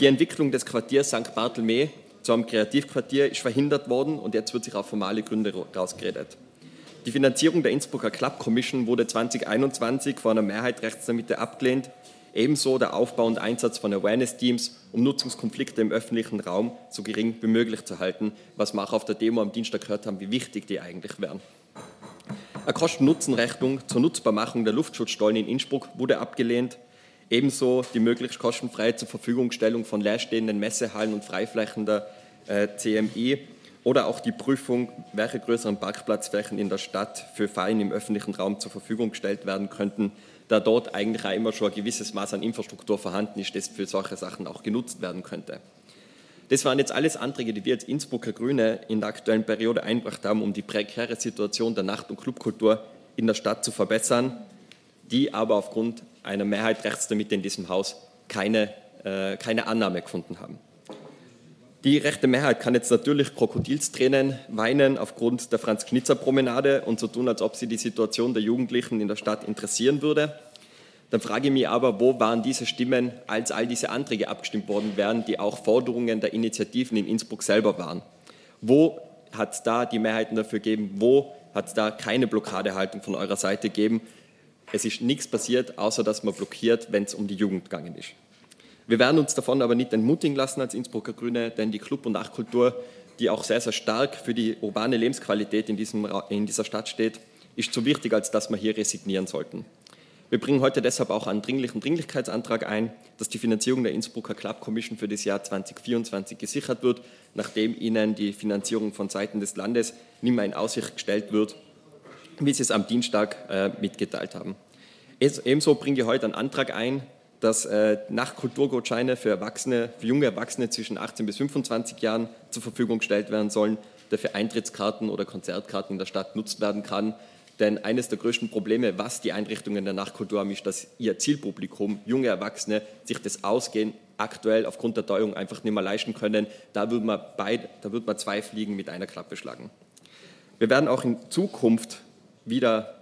Die Entwicklung des Quartiers St. Barthelme zu einem Kreativquartier ist verhindert worden und jetzt wird sich auf formale Gründe rausgeredet. Die Finanzierung der Innsbrucker Club Commission wurde 2021 von einer Mehrheit rechts der Mitte abgelehnt. Ebenso der Aufbau und Einsatz von Awareness-Teams, um Nutzungskonflikte im öffentlichen Raum so gering wie möglich zu halten, was wir auch auf der Demo am Dienstag gehört haben, wie wichtig die eigentlich wären. Eine Kosten-Nutzen-Rechnung zur Nutzbarmachung der Luftschutzstollen in Innsbruck wurde abgelehnt. Ebenso die möglichst kostenfreie zur Verfügungstellung von leerstehenden Messehallen und Freiflächen der äh, CMI oder auch die Prüfung, welche größeren Parkplatzflächen in der Stadt für Fallen im öffentlichen Raum zur Verfügung gestellt werden könnten, da dort eigentlich auch immer schon ein gewisses Maß an Infrastruktur vorhanden ist, das für solche Sachen auch genutzt werden könnte. Das waren jetzt alles Anträge, die wir als Innsbrucker Grüne in der aktuellen Periode eingebracht haben, um die prekäre Situation der Nacht- und Clubkultur in der Stadt zu verbessern, die aber aufgrund einer Mehrheit rechts damit in diesem Haus keine, äh, keine Annahme gefunden haben. Die rechte Mehrheit kann jetzt natürlich Krokodilstränen weinen aufgrund der Franz-Knitzer-Promenade und so tun, als ob sie die Situation der Jugendlichen in der Stadt interessieren würde. Dann frage ich mich aber, wo waren diese Stimmen, als all diese Anträge abgestimmt worden wären, die auch Forderungen der Initiativen in Innsbruck selber waren? Wo hat es da die Mehrheiten dafür gegeben? Wo hat es da keine Blockadehaltung von eurer Seite gegeben? Es ist nichts passiert, außer dass man blockiert, wenn es um die Jugend gegangen ist. Wir werden uns davon aber nicht entmutigen lassen als Innsbrucker Grüne, denn die Club- und Nachtkultur, die auch sehr, sehr stark für die urbane Lebensqualität in, diesem, in dieser Stadt steht, ist zu wichtig, als dass wir hier resignieren sollten. Wir bringen heute deshalb auch einen dringlichen Dringlichkeitsantrag ein, dass die Finanzierung der Innsbrucker Club Commission für das Jahr 2024 gesichert wird, nachdem ihnen die Finanzierung von Seiten des Landes nicht mehr in Aussicht gestellt wird, wie sie es am Dienstag äh, mitgeteilt haben. Ebenso bringe ich heute einen Antrag ein, dass äh, Nachtkulturgutscheine für Erwachsene, für junge Erwachsene zwischen 18 bis 25 Jahren zur Verfügung gestellt werden sollen, dafür Eintrittskarten oder Konzertkarten in der Stadt genutzt werden kann denn eines der größten Probleme, was die Einrichtungen der Nachtkultur haben, ist, dass ihr Zielpublikum, junge Erwachsene, sich das Ausgehen aktuell aufgrund der Teuerung einfach nicht mehr leisten können. Da würde man, beid, da würde man zwei Fliegen mit einer Klappe schlagen. Wir werden auch in Zukunft wieder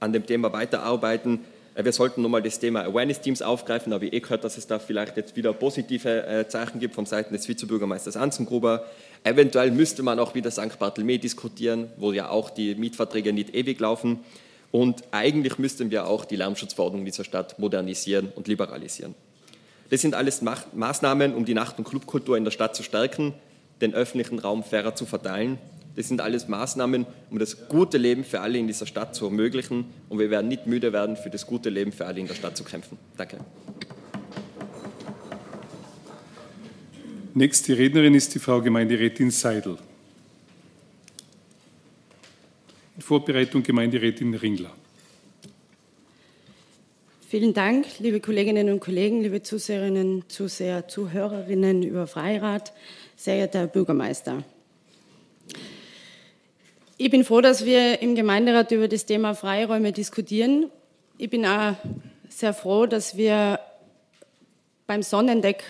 an dem Thema weiterarbeiten. Äh, wir sollten nochmal das Thema Awareness-Teams aufgreifen, aber ich eh gehört, dass es da vielleicht jetzt wieder positive äh, Zeichen gibt vom Seiten des Vizebürgermeisters Anzengruber. Eventuell müsste man auch wieder St. Barthelme diskutieren, wo ja auch die Mietverträge nicht ewig laufen. Und eigentlich müssten wir auch die Lärmschutzverordnung dieser Stadt modernisieren und liberalisieren. Das sind alles Maßnahmen, um die Nacht- und Clubkultur in der Stadt zu stärken, den öffentlichen Raum fairer zu verteilen. Das sind alles Maßnahmen, um das gute Leben für alle in dieser Stadt zu ermöglichen. Und wir werden nicht müde werden, für das gute Leben für alle in der Stadt zu kämpfen. Danke. Nächste Rednerin ist die Frau Gemeinderätin Seidel. In Vorbereitung Gemeinderätin Ringler. Vielen Dank, liebe Kolleginnen und Kollegen, liebe Zuseherinnen, Zuseher, Zuhörerinnen über Freirat, sehr geehrter Herr Bürgermeister. Ich bin froh, dass wir im Gemeinderat über das Thema Freiräume diskutieren. Ich bin auch sehr froh, dass wir beim Sonnendeck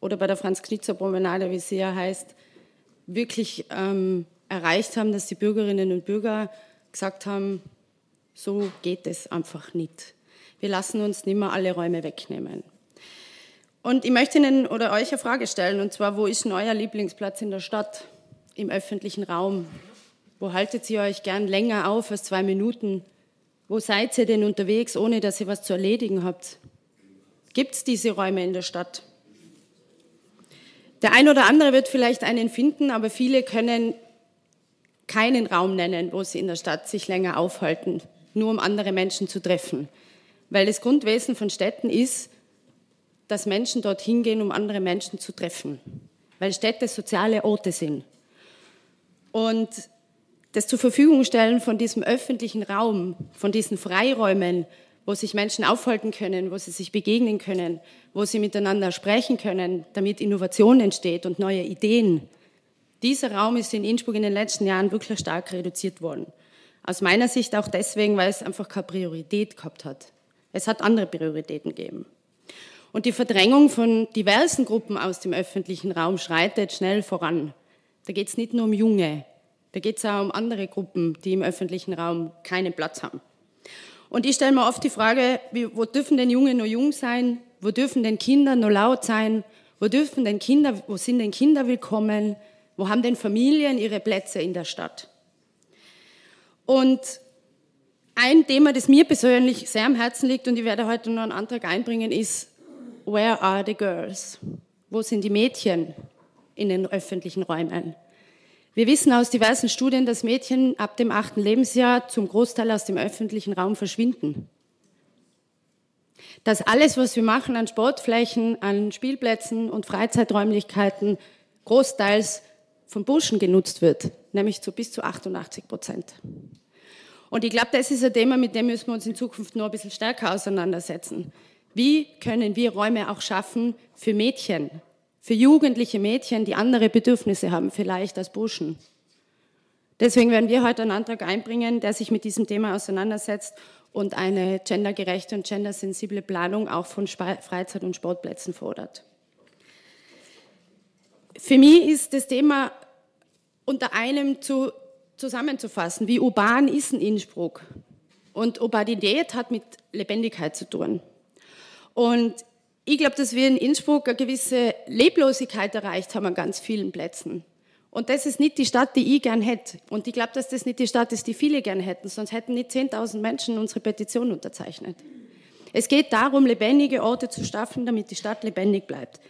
oder bei der Franz-Knitzer-Promenade, wie sie ja heißt, wirklich ähm, erreicht haben, dass die Bürgerinnen und Bürger gesagt haben, so geht es einfach nicht. Wir lassen uns nicht mehr alle Räume wegnehmen. Und ich möchte Ihnen oder euch eine Frage stellen, und zwar, wo ist denn euer Lieblingsplatz in der Stadt, im öffentlichen Raum? Wo haltet ihr euch gern länger auf als zwei Minuten? Wo seid ihr denn unterwegs, ohne dass ihr was zu erledigen habt? Gibt es diese Räume in der Stadt? Der ein oder andere wird vielleicht einen finden, aber viele können keinen Raum nennen, wo sie in der Stadt sich länger aufhalten, nur um andere Menschen zu treffen. Weil das Grundwesen von Städten ist, dass Menschen dorthin gehen, um andere Menschen zu treffen. Weil Städte soziale Orte sind. Und das zur Verfügung stellen von diesem öffentlichen Raum, von diesen Freiräumen, wo sich Menschen aufhalten können, wo sie sich begegnen können, wo sie miteinander sprechen können, damit Innovation entsteht und neue Ideen. Dieser Raum ist in Innsbruck in den letzten Jahren wirklich stark reduziert worden. Aus meiner Sicht auch deswegen, weil es einfach keine Priorität gehabt hat. Es hat andere Prioritäten gegeben. Und die Verdrängung von diversen Gruppen aus dem öffentlichen Raum schreitet schnell voran. Da geht es nicht nur um Junge, da geht es auch um andere Gruppen, die im öffentlichen Raum keinen Platz haben. Und ich stelle mir oft die Frage, wie, wo dürfen denn Junge nur jung sein? Wo dürfen denn Kinder nur laut sein? Wo dürfen denn Kinder, wo sind denn Kinder willkommen? Wo haben denn Familien ihre Plätze in der Stadt? Und ein Thema, das mir persönlich sehr am Herzen liegt und ich werde heute noch einen Antrag einbringen, ist, where are the girls? Wo sind die Mädchen in den öffentlichen Räumen? Wir wissen aus diversen Studien, dass Mädchen ab dem achten Lebensjahr zum Großteil aus dem öffentlichen Raum verschwinden. Dass alles, was wir machen an Sportflächen, an Spielplätzen und Freizeiträumlichkeiten, großteils von Burschen genutzt wird, nämlich zu bis zu 88 Prozent. Und ich glaube, das ist ein Thema, mit dem müssen wir uns in Zukunft noch ein bisschen stärker auseinandersetzen. Wie können wir Räume auch schaffen für Mädchen, für jugendliche Mädchen, die andere Bedürfnisse haben, vielleicht als Burschen? Deswegen werden wir heute einen Antrag einbringen, der sich mit diesem Thema auseinandersetzt und eine gendergerechte und gendersensible Planung auch von Freizeit- und Sportplätzen fordert. Für mich ist das Thema unter einem zu zusammenzufassen, wie urban ist ein Innsbruck? Und Urbanität hat mit Lebendigkeit zu tun. Und ich glaube, dass wir in Innsbruck eine gewisse Leblosigkeit erreicht haben an ganz vielen Plätzen. Und das ist nicht die Stadt, die ich gern hätte. Und ich glaube, dass das nicht die Stadt ist, die viele gern hätten, sonst hätten nicht 10.000 Menschen unsere Petition unterzeichnet. Es geht darum, lebendige Orte zu schaffen, damit die Stadt lebendig bleibt.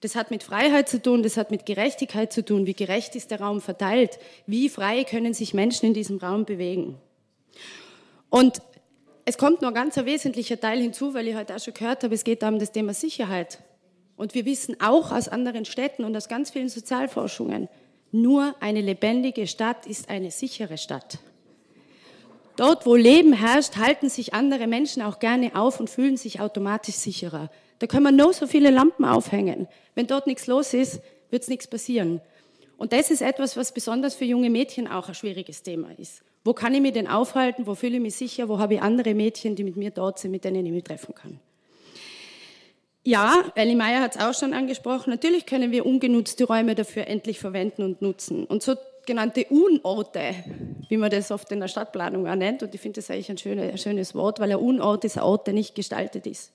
Das hat mit Freiheit zu tun, das hat mit Gerechtigkeit zu tun. Wie gerecht ist der Raum verteilt? Wie frei können sich Menschen in diesem Raum bewegen? Und es kommt noch ein ganz wesentlicher Teil hinzu, weil ich heute auch schon gehört habe, es geht um das Thema Sicherheit. Und wir wissen auch aus anderen Städten und aus ganz vielen Sozialforschungen, nur eine lebendige Stadt ist eine sichere Stadt. Dort, wo Leben herrscht, halten sich andere Menschen auch gerne auf und fühlen sich automatisch sicherer. Da können wir noch so viele Lampen aufhängen. Wenn dort nichts los ist, wird es nichts passieren. Und das ist etwas, was besonders für junge Mädchen auch ein schwieriges Thema ist. Wo kann ich mich denn aufhalten? Wo fühle ich mich sicher? Wo habe ich andere Mädchen, die mit mir dort sind, mit denen ich mich treffen kann? Ja, Ellie Meyer hat es auch schon angesprochen. Natürlich können wir ungenutzte Räume dafür endlich verwenden und nutzen. Und sogenannte Unorte, wie man das oft in der Stadtplanung auch nennt, und ich finde das eigentlich ein, schönes, ein schönes Wort, weil ein Unort ist ein Ort, der nicht gestaltet ist.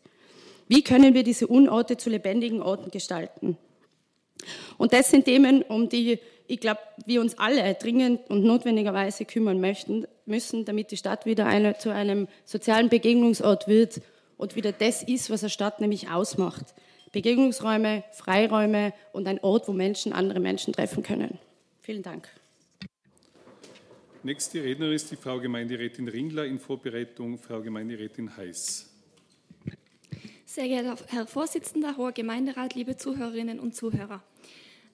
Wie können wir diese Unorte zu lebendigen Orten gestalten? Und das sind Themen, um die ich glaube, wir uns alle dringend und notwendigerweise kümmern möchten, müssen, damit die Stadt wieder eine, zu einem sozialen Begegnungsort wird und wieder das ist, was eine Stadt nämlich ausmacht. Begegnungsräume, Freiräume und ein Ort, wo Menschen andere Menschen treffen können. Vielen Dank. Nächste Rednerin ist die Frau Gemeinderätin Ringler in Vorbereitung Frau Gemeinderätin Heiß. Sehr geehrter Herr Vorsitzender, hoher Gemeinderat, liebe Zuhörerinnen und Zuhörer.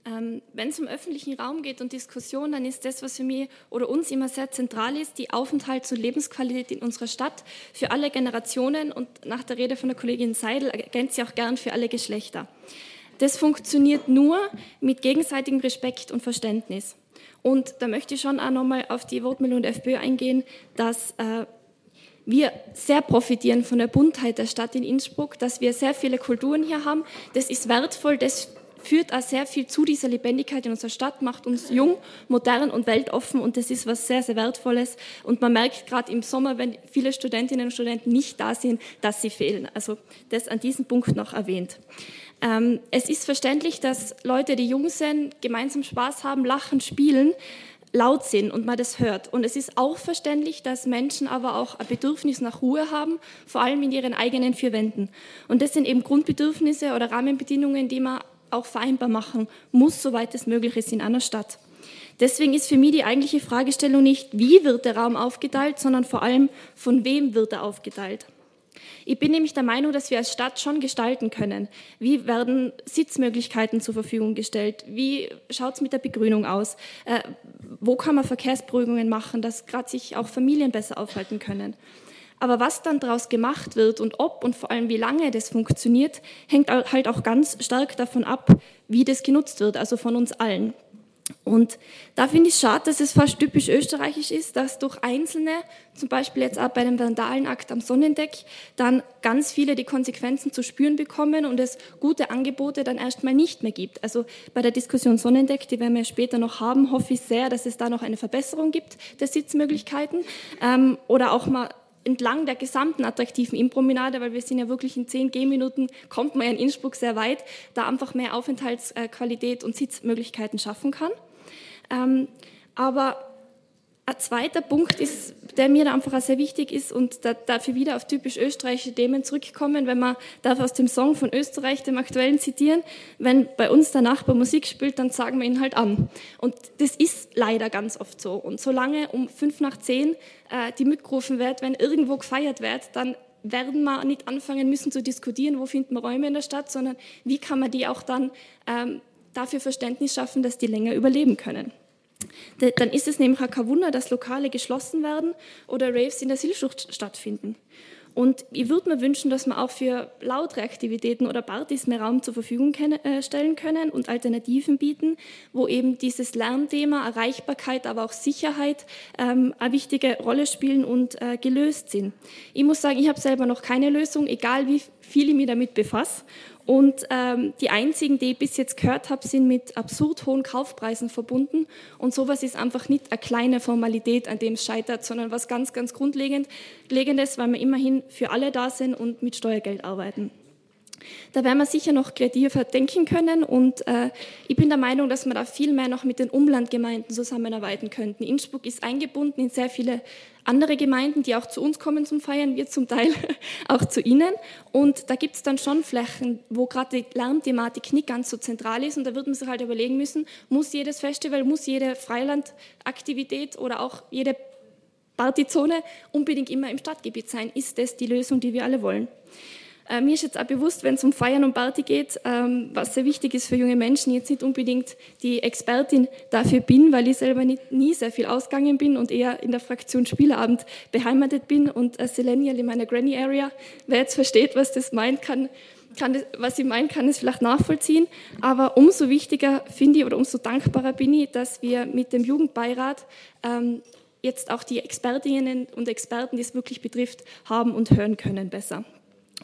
Ähm, Wenn es um öffentlichen Raum geht und Diskussion, dann ist das, was für mich oder uns immer sehr zentral ist, die Aufenthalts- und Lebensqualität in unserer Stadt für alle Generationen und nach der Rede von der Kollegin Seidel ergänzt sie auch gern für alle Geschlechter. Das funktioniert nur mit gegenseitigem Respekt und Verständnis. Und da möchte ich schon auch nochmal auf die Wortmeldung der FPÖ eingehen, dass äh, wir sehr profitieren von der Buntheit der Stadt in Innsbruck, dass wir sehr viele Kulturen hier haben. Das ist wertvoll, das führt auch sehr viel zu dieser Lebendigkeit in unserer Stadt, macht uns jung, modern und weltoffen und das ist was sehr, sehr Wertvolles. Und man merkt gerade im Sommer, wenn viele Studentinnen und Studenten nicht da sind, dass sie fehlen. Also das an diesem Punkt noch erwähnt. Ähm, es ist verständlich, dass Leute, die jung sind, gemeinsam Spaß haben, lachen, spielen, laut sind und man das hört. Und es ist auch verständlich, dass Menschen aber auch ein Bedürfnis nach Ruhe haben, vor allem in ihren eigenen vier Wänden. Und das sind eben Grundbedürfnisse oder Rahmenbedingungen, die man auch vereinbar machen muss, soweit es möglich ist in einer Stadt. Deswegen ist für mich die eigentliche Fragestellung nicht, wie wird der Raum aufgeteilt, sondern vor allem, von wem wird er aufgeteilt. Ich bin nämlich der Meinung, dass wir als Stadt schon gestalten können. Wie werden Sitzmöglichkeiten zur Verfügung gestellt? Wie schaut es mit der Begrünung aus? Äh, wo kann man Verkehrsberuhigungen machen, dass gerade sich auch Familien besser aufhalten können? Aber was dann daraus gemacht wird und ob und vor allem wie lange das funktioniert, hängt halt auch ganz stark davon ab, wie das genutzt wird, also von uns allen. Und da finde ich schade, dass es fast typisch österreichisch ist, dass durch Einzelne, zum Beispiel jetzt auch bei dem Vandalenakt am Sonnendeck, dann ganz viele die Konsequenzen zu spüren bekommen und es gute Angebote dann erstmal nicht mehr gibt. Also bei der Diskussion Sonnendeck, die werden wir später noch haben, hoffe ich sehr, dass es da noch eine Verbesserung gibt der Sitzmöglichkeiten ähm, oder auch mal entlang der gesamten attraktiven Impromenade, weil wir sind ja wirklich in 10 Gehminuten, kommt man ja in Innsbruck sehr weit, da einfach mehr Aufenthaltsqualität und Sitzmöglichkeiten schaffen kann. Ähm, aber ein zweiter Punkt ist, der mir da einfach auch sehr wichtig ist und da, dafür wieder auf typisch österreichische Themen zurückkommen, wenn man darf aus dem Song von Österreich, dem aktuellen zitieren, wenn bei uns der Nachbar Musik spielt, dann sagen wir ihn halt an. Und das ist leider ganz oft so. Und solange um fünf nach zehn äh, die mitgerufen wird, wenn irgendwo gefeiert wird, dann werden wir nicht anfangen müssen zu diskutieren, wo finden wir Räume in der Stadt, sondern wie kann man die auch dann ähm, dafür Verständnis schaffen, dass die länger überleben können. Dann ist es nämlich auch kein Wunder, dass Lokale geschlossen werden oder Raves in der Seelsucht stattfinden. Und ich würde mir wünschen, dass wir auch für lautere Aktivitäten oder Partys mehr Raum zur Verfügung äh, stellen können und Alternativen bieten, wo eben dieses Lernthema, Erreichbarkeit, aber auch Sicherheit ähm, eine wichtige Rolle spielen und äh, gelöst sind. Ich muss sagen, ich habe selber noch keine Lösung, egal wie viel ich mich damit befasse. Und ähm, die einzigen, die ich bis jetzt gehört habe, sind mit absurd hohen Kaufpreisen verbunden. Und sowas ist einfach nicht eine kleine Formalität, an dem es scheitert, sondern was ganz, ganz Grundlegendes, weil wir immerhin für alle da sind und mit Steuergeld arbeiten. Da werden wir sicher noch kreativer denken können und äh, ich bin der Meinung, dass wir da viel mehr noch mit den Umlandgemeinden zusammenarbeiten könnten. Innsbruck ist eingebunden in sehr viele andere Gemeinden, die auch zu uns kommen zum Feiern, wir zum Teil (laughs) auch zu ihnen. Und da gibt es dann schon Flächen, wo gerade die Lärmthematik nicht ganz so zentral ist und da wird man sich halt überlegen müssen, muss jedes Festival, muss jede Freilandaktivität oder auch jede Partyzone unbedingt immer im Stadtgebiet sein? Ist das die Lösung, die wir alle wollen? Äh, mir ist jetzt auch bewusst, wenn es um Feiern und Party geht, ähm, was sehr wichtig ist für junge Menschen, jetzt nicht unbedingt die Expertin dafür bin, weil ich selber nicht, nie sehr viel ausgegangen bin und eher in der Fraktion Spieleabend beheimatet bin und als Selenial in meiner Granny Area. Wer jetzt versteht, was das meint, kann, kann das, was ich meine, kann es vielleicht nachvollziehen. Aber umso wichtiger finde ich oder umso dankbarer bin ich, dass wir mit dem Jugendbeirat ähm, jetzt auch die Expertinnen und Experten, die es wirklich betrifft, haben und hören können besser.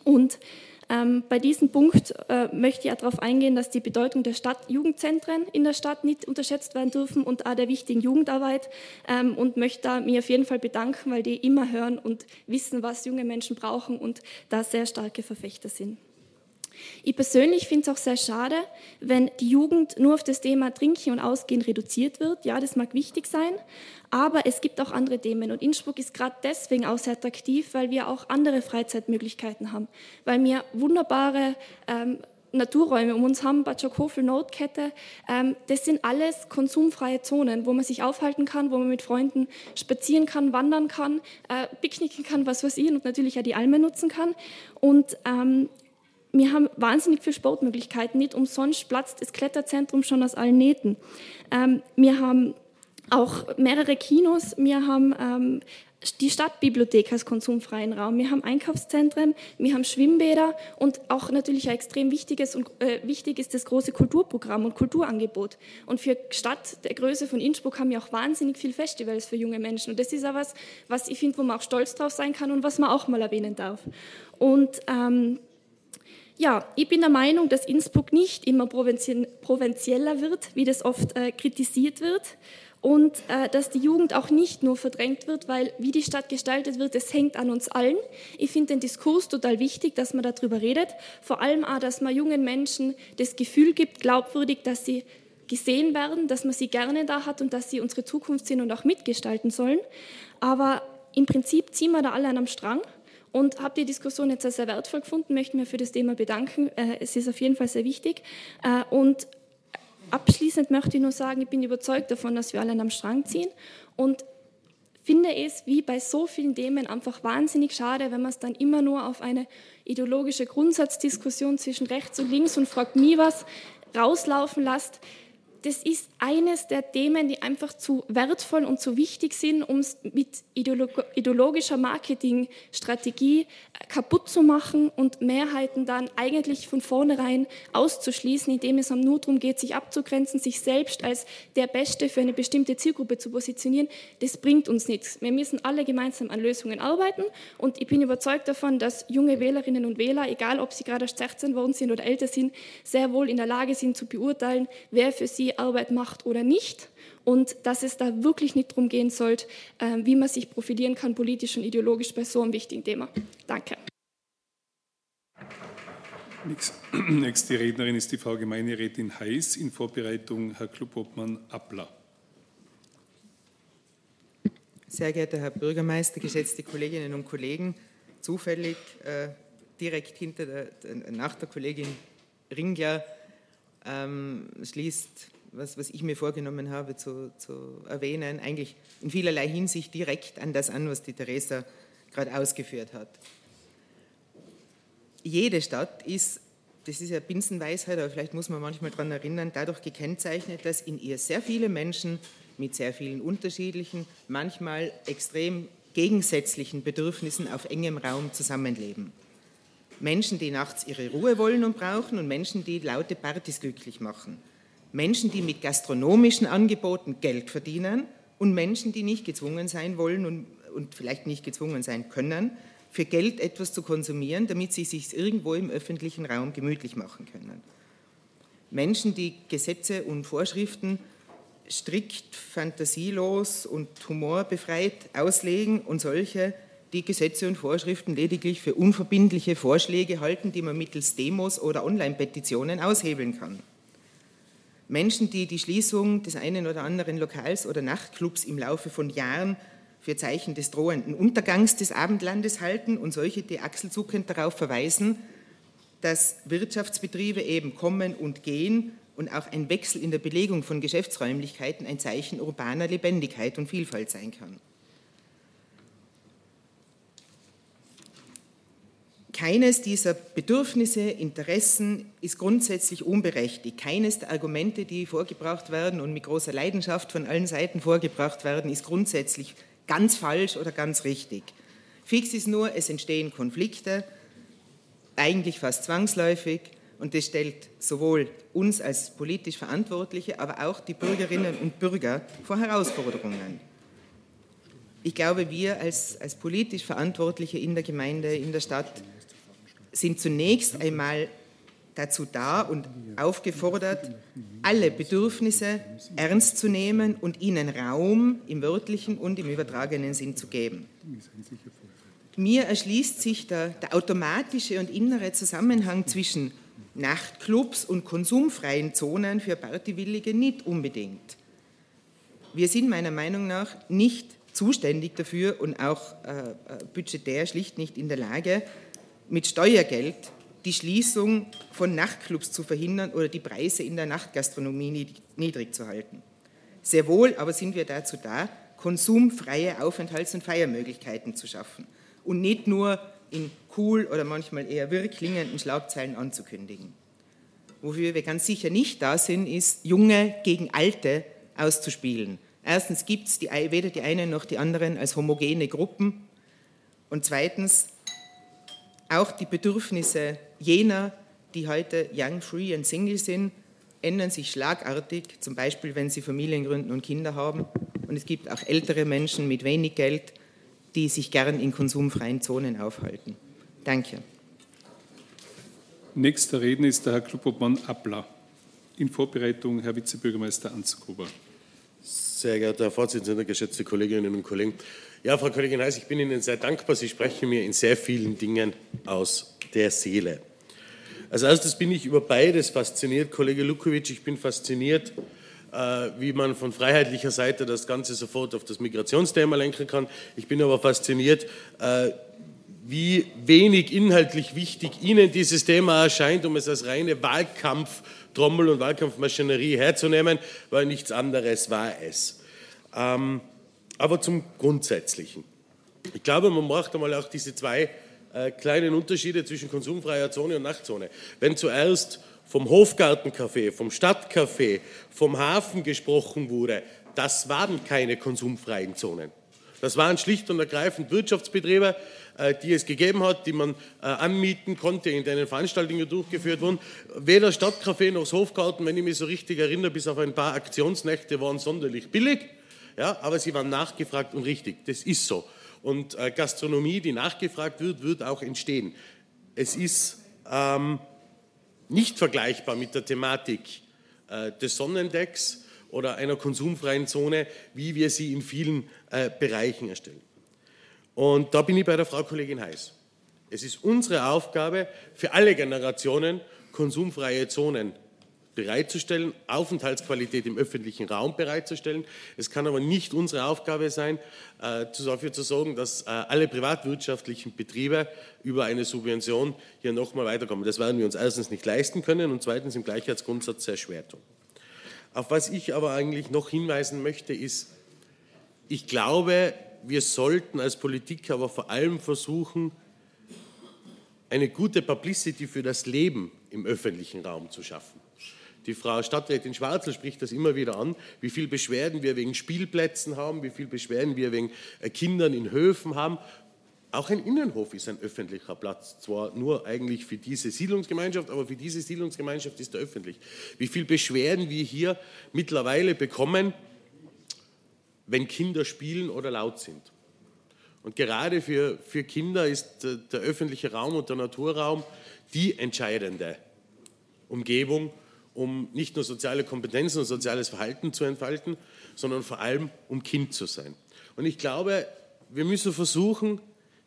Und ähm, bei diesem Punkt äh, möchte ich auch darauf eingehen, dass die Bedeutung der Stadtjugendzentren in der Stadt nicht unterschätzt werden dürfen und auch der wichtigen Jugendarbeit ähm, und möchte da mir auf jeden Fall bedanken, weil die immer hören und wissen, was junge Menschen brauchen und da sehr starke Verfechter sind. Ich persönlich finde es auch sehr schade, wenn die Jugend nur auf das Thema Trinken und Ausgehen reduziert wird. Ja, das mag wichtig sein, aber es gibt auch andere Themen. Und Innsbruck ist gerade deswegen auch sehr attraktiv, weil wir auch andere Freizeitmöglichkeiten haben, weil wir wunderbare ähm, Naturräume um uns haben, Bad Schokofel, Notkette, ähm, das sind alles konsumfreie Zonen, wo man sich aufhalten kann, wo man mit Freunden spazieren kann, wandern kann, äh, picknicken kann, was weiß ich, und natürlich auch die Alme nutzen kann. Und ähm, wir haben wahnsinnig viele Sportmöglichkeiten. Nicht umsonst platzt das Kletterzentrum schon aus allen Nähten. Ähm, wir haben auch mehrere Kinos. Wir haben ähm, die Stadtbibliothek als konsumfreien Raum. Wir haben Einkaufszentren, wir haben Schwimmbäder und auch natürlich ein extrem wichtiges und äh, wichtig ist das große Kulturprogramm und Kulturangebot. Und für Stadt der Größe von Innsbruck haben wir auch wahnsinnig viele Festivals für junge Menschen. Und das ist auch was, was ich finde, wo man auch stolz drauf sein kann und was man auch mal erwähnen darf. Und ähm, ja, ich bin der Meinung, dass Innsbruck nicht immer provinzieller wird, wie das oft äh, kritisiert wird und äh, dass die Jugend auch nicht nur verdrängt wird, weil wie die Stadt gestaltet wird, das hängt an uns allen. Ich finde den Diskurs total wichtig, dass man darüber redet, vor allem auch, dass man jungen Menschen das Gefühl gibt, glaubwürdig, dass sie gesehen werden, dass man sie gerne da hat und dass sie unsere Zukunft sind und auch mitgestalten sollen. Aber im Prinzip ziehen wir da alle an einem Strang und habe die Diskussion jetzt sehr wertvoll gefunden, möchte mir für das Thema bedanken. Äh, es ist auf jeden Fall sehr wichtig. Äh, und abschließend möchte ich nur sagen, ich bin überzeugt davon, dass wir alle am Strang ziehen und finde es wie bei so vielen Themen einfach wahnsinnig schade, wenn man es dann immer nur auf eine ideologische Grundsatzdiskussion zwischen rechts und links und fragt nie was rauslaufen lässt das ist eines der Themen, die einfach zu wertvoll und zu wichtig sind, um es mit ideologischer Marketingstrategie äh, kaputt zu machen und Mehrheiten dann eigentlich von vornherein auszuschließen, indem es nur darum geht, sich abzugrenzen, sich selbst als der Beste für eine bestimmte Zielgruppe zu positionieren. Das bringt uns nichts. Wir müssen alle gemeinsam an Lösungen arbeiten und ich bin überzeugt davon, dass junge Wählerinnen und Wähler, egal ob sie gerade erst 16 geworden sind oder älter sind, sehr wohl in der Lage sind zu beurteilen, wer für sie Arbeit macht oder nicht und dass es da wirklich nicht darum gehen sollte, ähm, wie man sich profilieren kann politisch und ideologisch bei so einem wichtigen Thema. Danke. (clears throat) Nächste Rednerin ist die Frau Gemeinderätin Heiß in Vorbereitung Herr Klubobmann Appler. Sehr geehrter Herr Bürgermeister, geschätzte Kolleginnen und Kollegen, zufällig äh, direkt hinter der, nach der Kollegin Ringler ähm, schließt was, was ich mir vorgenommen habe zu, zu erwähnen, eigentlich in vielerlei Hinsicht direkt an das an, was die Theresa gerade ausgeführt hat. Jede Stadt ist, das ist ja Binsenweisheit, aber vielleicht muss man manchmal daran erinnern, dadurch gekennzeichnet, dass in ihr sehr viele Menschen mit sehr vielen unterschiedlichen, manchmal extrem gegensätzlichen Bedürfnissen auf engem Raum zusammenleben. Menschen, die nachts ihre Ruhe wollen und brauchen und Menschen, die laute Partys glücklich machen. Menschen, die mit gastronomischen Angeboten Geld verdienen und Menschen, die nicht gezwungen sein wollen und, und vielleicht nicht gezwungen sein können, für Geld etwas zu konsumieren, damit sie sich irgendwo im öffentlichen Raum gemütlich machen können. Menschen, die Gesetze und Vorschriften strikt, fantasielos und humorbefreit auslegen und solche, die Gesetze und Vorschriften lediglich für unverbindliche Vorschläge halten, die man mittels Demos oder Online-Petitionen aushebeln kann. Menschen, die die Schließung des einen oder anderen Lokals oder Nachtclubs im Laufe von Jahren für Zeichen des drohenden Untergangs des Abendlandes halten und solche, die achselzuckend darauf verweisen, dass Wirtschaftsbetriebe eben kommen und gehen und auch ein Wechsel in der Belegung von Geschäftsräumlichkeiten ein Zeichen urbaner Lebendigkeit und Vielfalt sein kann. Keines dieser Bedürfnisse, Interessen ist grundsätzlich unberechtigt. Keines der Argumente, die vorgebracht werden und mit großer Leidenschaft von allen Seiten vorgebracht werden, ist grundsätzlich ganz falsch oder ganz richtig. Fix ist nur, es entstehen Konflikte, eigentlich fast zwangsläufig, und das stellt sowohl uns als politisch Verantwortliche, aber auch die Bürgerinnen und Bürger vor Herausforderungen. Ich glaube, wir als, als politisch Verantwortliche in der Gemeinde, in der Stadt, sind zunächst einmal dazu da und aufgefordert, alle Bedürfnisse ernst zu nehmen und ihnen Raum im wörtlichen und im übertragenen Sinn zu geben. Mir erschließt sich der, der automatische und innere Zusammenhang zwischen Nachtclubs und konsumfreien Zonen für Partywillige nicht unbedingt. Wir sind meiner Meinung nach nicht zuständig dafür und auch äh, äh budgetär schlicht nicht in der Lage, mit Steuergeld die Schließung von Nachtclubs zu verhindern oder die Preise in der Nachtgastronomie niedrig zu halten. Sehr wohl aber sind wir dazu da, konsumfreie Aufenthalts- und Feiermöglichkeiten zu schaffen und nicht nur in cool oder manchmal eher wirr klingenden Schlagzeilen anzukündigen. Wofür wir ganz sicher nicht da sind, ist, Junge gegen Alte auszuspielen. Erstens gibt es weder die einen noch die anderen als homogene Gruppen. Und zweitens, auch die Bedürfnisse jener, die heute young, free und single sind, ändern sich schlagartig, zum Beispiel wenn sie Familien gründen und Kinder haben. Und es gibt auch ältere Menschen mit wenig Geld, die sich gern in konsumfreien Zonen aufhalten. Danke. Nächster Redner ist der Herr Klubobmann Appler. In Vorbereitung Herr Vizebürgermeister Anzugruber. Sehr geehrter Herr Vorsitzender, geschätzte Kolleginnen und Kollegen. Ja, Frau Kollegin Heiß, ich bin Ihnen sehr dankbar. Sie sprechen mir in sehr vielen Dingen aus der Seele. Als erstes bin ich über beides fasziniert, Kollege Lukovic. Ich bin fasziniert, äh, wie man von freiheitlicher Seite das Ganze sofort auf das Migrationsthema lenken kann. Ich bin aber fasziniert, äh, wie wenig inhaltlich wichtig Ihnen dieses Thema erscheint, um es als reine Wahlkampftrommel und Wahlkampfmaschinerie herzunehmen, weil nichts anderes war es. Ähm, aber zum Grundsätzlichen. Ich glaube, man macht einmal auch diese zwei äh, kleinen Unterschiede zwischen konsumfreier Zone und Nachtzone. Wenn zuerst vom Hofgartencafé, vom Stadtcafé, vom Hafen gesprochen wurde, das waren keine konsumfreien Zonen. Das waren schlicht und ergreifend Wirtschaftsbetriebe, äh, die es gegeben hat, die man äh, anmieten konnte, in denen Veranstaltungen durchgeführt wurden. Weder Stadtcafé noch Hofgarten, wenn ich mich so richtig erinnere, bis auf ein paar Aktionsnächte waren sonderlich billig, ja, aber sie waren nachgefragt und richtig. Das ist so. Und äh, Gastronomie, die nachgefragt wird, wird auch entstehen. Es ist ähm, nicht vergleichbar mit der Thematik äh, des Sonnendecks oder einer konsumfreien Zone, wie wir sie in vielen äh, Bereichen erstellen. Und da bin ich bei der Frau Kollegin Heiß. Es ist unsere Aufgabe, für alle Generationen konsumfreie Zonen bereitzustellen, Aufenthaltsqualität im öffentlichen Raum bereitzustellen. Es kann aber nicht unsere Aufgabe sein, äh, dafür zu sorgen, dass äh, alle privatwirtschaftlichen Betriebe über eine Subvention hier nochmal weiterkommen. Das werden wir uns erstens nicht leisten können und zweitens im Gleichheitsgrundsatz sehr schwer tun. Auf was ich aber eigentlich noch hinweisen möchte, ist, ich glaube, wir sollten als Politik aber vor allem versuchen, eine gute Publicity für das Leben im öffentlichen Raum zu schaffen. Die Frau Stadträtin Schwarzel spricht das immer wieder an, wie viele Beschwerden wir wegen Spielplätzen haben, wie viele Beschwerden wir wegen äh, Kindern in Höfen haben. Auch ein Innenhof ist ein öffentlicher Platz, zwar nur eigentlich für diese Siedlungsgemeinschaft, aber für diese Siedlungsgemeinschaft ist er öffentlich. Wie viele Beschwerden wir hier mittlerweile bekommen, wenn Kinder spielen oder laut sind. Und gerade für, für Kinder ist der, der öffentliche Raum und der Naturraum die entscheidende Umgebung, um nicht nur soziale Kompetenzen und soziales Verhalten zu entfalten, sondern vor allem um Kind zu sein. Und ich glaube, wir müssen versuchen,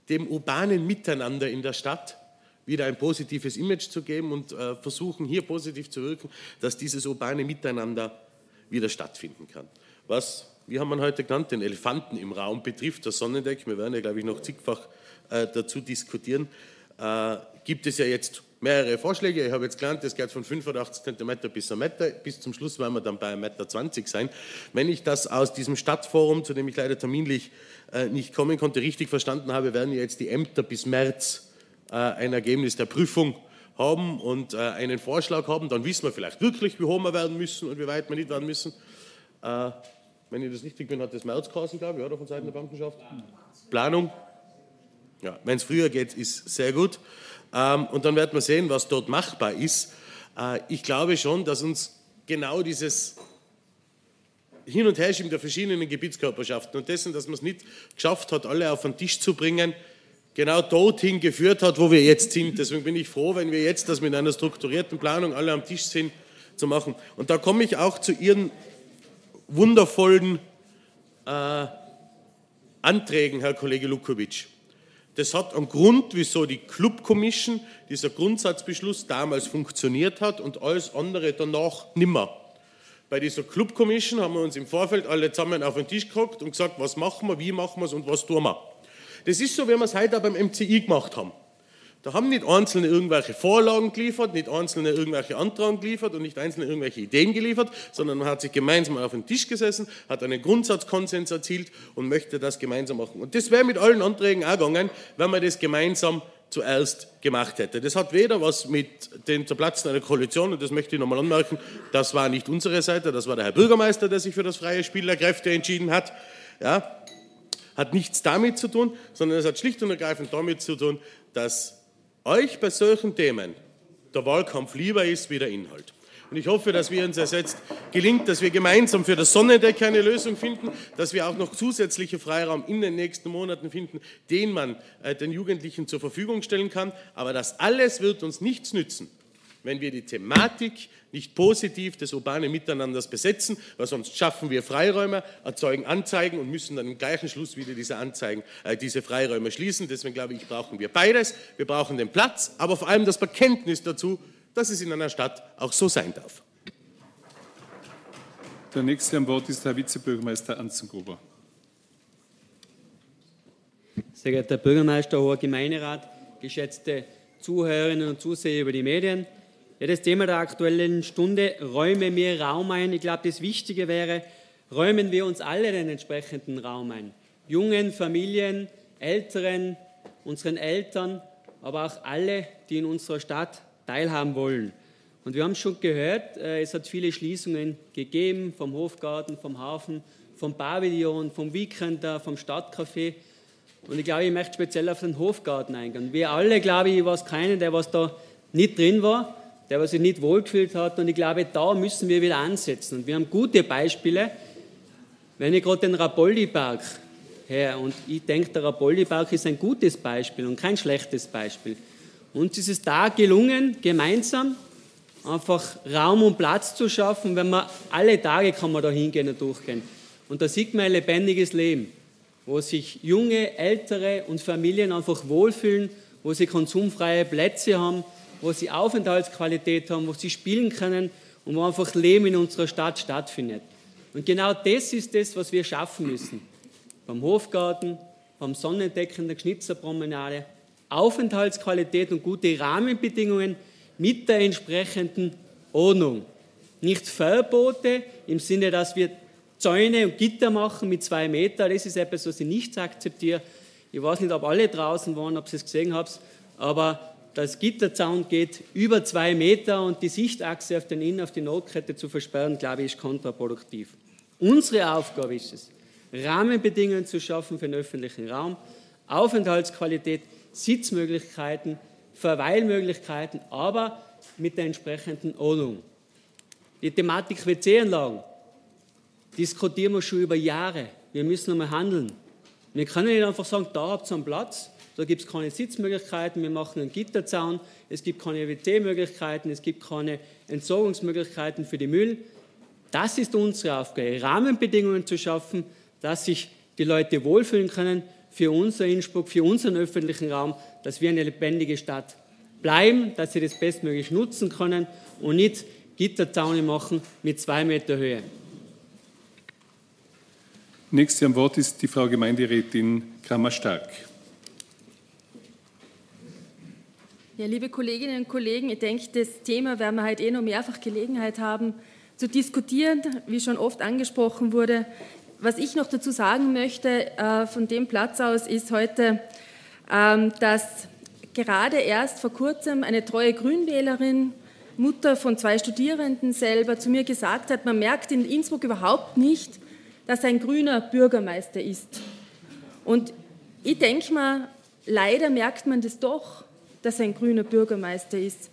dem urbanen Miteinander in der Stadt wieder ein positives Image zu geben und äh, versuchen hier positiv zu wirken, dass dieses urbane Miteinander wieder stattfinden kann. Was wie haben wir heute genannt, den Elefanten im Raum betrifft, das Sonnendeck, wir werden ja, glaube ich, noch zigfach äh, dazu diskutieren, äh, gibt es ja jetzt mehrere Vorschläge. Ich habe jetzt gelernt, das geht von 85 cm bis 1 Meter. Bis zum Schluss werden wir dann bei 1,20 Meter sein. Wenn ich das aus diesem Stadtforum, zu dem ich leider terminlich äh, nicht kommen konnte, richtig verstanden habe, werden jetzt die Ämter bis März äh, ein Ergebnis der Prüfung haben und äh, einen Vorschlag haben. Dann wissen wir vielleicht wirklich, wie hoch wir werden müssen und wie weit wir nicht werden müssen. Wenn ich das richtig bin, hat das März geheißen, glaube ich, oder von Seiten der Bankenschaft? Planung. Ja, wenn es früher geht, ist sehr gut. Ähm, und dann wird man sehen, was dort machbar ist. Äh, ich glaube schon, dass uns genau dieses Hin- und Herschieben der verschiedenen Gebietskörperschaften und dessen, dass man es nicht geschafft hat, alle auf den Tisch zu bringen, genau dorthin geführt hat, wo wir jetzt sind. Deswegen bin ich froh, wenn wir jetzt das mit einer strukturierten Planung alle am Tisch sind, zu machen. Und da komme ich auch zu Ihren wundervollen äh, Anträgen, Herr Kollege Lukovic. Das hat einen Grund, wieso die Club Commission, dieser Grundsatzbeschluss damals funktioniert hat und alles andere danach nimmer. Bei dieser Club Commission haben wir uns im Vorfeld alle zusammen auf den Tisch geguckt und gesagt, was machen wir, wie machen wir es und was tun wir. Das ist so, wie wir es heute auch beim MCI gemacht haben. Da haben nicht Einzelne irgendwelche Vorlagen geliefert, nicht Einzelne irgendwelche Anträge geliefert und nicht Einzelne irgendwelche Ideen geliefert, sondern man hat sich gemeinsam auf den Tisch gesessen, hat einen Grundsatzkonsens erzielt und möchte das gemeinsam machen. Und das wäre mit allen Anträgen auch gegangen, wenn man das gemeinsam zuerst gemacht hätte. Das hat weder was mit dem Zerplatzen einer Koalition, und das möchte ich nochmal anmerken, das war nicht unsere Seite, das war der Herr Bürgermeister, der sich für das freie Spiel der Kräfte entschieden hat. Ja, hat nichts damit zu tun, sondern es hat schlicht und ergreifend damit zu tun, dass euch bei solchen Themen der Wahlkampf lieber ist wie der Inhalt. Und ich hoffe, dass wir uns jetzt gelingt, dass wir gemeinsam für das Sonnendeck eine Lösung finden, dass wir auch noch zusätzliche Freiraum in den nächsten Monaten finden, den man äh, den Jugendlichen zur Verfügung stellen kann. Aber das alles wird uns nichts nützen, wenn wir die Thematik nicht positiv des urbanen Miteinanders besetzen, weil sonst schaffen wir Freiräume, erzeugen Anzeigen und müssen dann im gleichen Schluss wieder diese Anzeigen, äh, diese Freiräume schließen. Deswegen glaube ich, brauchen wir beides. Wir brauchen den Platz, aber vor allem das Bekenntnis dazu, dass es in einer Stadt auch so sein darf. Der nächste am Wort ist Herr Vizebürgermeister Anzengruber. Sehr geehrter Herr Bürgermeister, hoher Gemeinderat, geschätzte Zuhörerinnen und Zuseher über die Medien. Ja, das Thema der aktuellen Stunde, räume mir Raum ein. Ich glaube, das Wichtige wäre, räumen wir uns alle den entsprechenden Raum ein. Jungen, Familien, Älteren, unseren Eltern, aber auch alle, die in unserer Stadt teilhaben wollen. Und wir haben schon gehört, äh, es hat viele Schließungen gegeben vom Hofgarten, vom Hafen, vom Pavillon, vom Weekender, vom Stadtcafé. Und ich glaube, ich möchte speziell auf den Hofgarten eingehen. Wir alle, glaube ich, was keinen, der was da nicht drin war der sich nicht wohlgefühlt hat. Und ich glaube, da müssen wir wieder ansetzen. Und wir haben gute Beispiele. Wenn ich gerade den Rapoldi-Park her und ich denke, der Rapoldi-Park ist ein gutes Beispiel und kein schlechtes Beispiel. Uns ist es da gelungen, gemeinsam einfach Raum und Platz zu schaffen. Wenn man alle Tage kann man da hingehen und durchgehen. Und da sieht man ein lebendiges Leben, wo sich junge, ältere und Familien einfach wohlfühlen, wo sie konsumfreie Plätze haben, wo sie Aufenthaltsqualität haben, wo sie spielen können und wo einfach Leben in unserer Stadt stattfindet. Und genau das ist das, was wir schaffen müssen. Beim Hofgarten, beim Sonnendecken der Schnitzerpromenade, Aufenthaltsqualität und gute Rahmenbedingungen mit der entsprechenden Ordnung. Nicht Verbote im Sinne, dass wir Zäune und Gitter machen mit zwei Metern. Das ist etwas, was ich nicht akzeptiere. Ich weiß nicht, ob alle draußen waren, ob Sie es gesehen haben, aber das Gitterzaun geht über zwei Meter und die Sichtachse auf den Innen, auf die Notkette zu versperren, glaube ich, ist kontraproduktiv. Unsere Aufgabe ist es, Rahmenbedingungen zu schaffen für den öffentlichen Raum, Aufenthaltsqualität, Sitzmöglichkeiten, Verweilmöglichkeiten, aber mit der entsprechenden Ordnung. Die Thematik WC-Anlagen diskutieren wir schon über Jahre. Wir müssen einmal handeln. Wir können nicht einfach sagen, da habt ihr einen Platz, da gibt es keine Sitzmöglichkeiten, wir machen einen Gitterzaun, es gibt keine WC-Möglichkeiten, es gibt keine Entsorgungsmöglichkeiten für den Müll. Das ist unsere Aufgabe, Rahmenbedingungen zu schaffen, dass sich die Leute wohlfühlen können für unser Innsbruck, für unseren öffentlichen Raum, dass wir eine lebendige Stadt bleiben, dass sie das bestmöglich nutzen können und nicht Gitterzaune machen mit zwei Meter Höhe. Nächste am Wort ist die Frau Gemeinderätin Kramer-Stark. Ja, liebe Kolleginnen und Kollegen, ich denke, das Thema werden wir heute eh noch mehrfach Gelegenheit haben zu diskutieren, wie schon oft angesprochen wurde. Was ich noch dazu sagen möchte äh, von dem Platz aus ist heute, ähm, dass gerade erst vor kurzem eine treue Grünwählerin, Mutter von zwei Studierenden selber, zu mir gesagt hat, man merkt in Innsbruck überhaupt nicht, dass ein grüner Bürgermeister ist. Und ich denke mal, leider merkt man das doch dass er ein grüner Bürgermeister ist.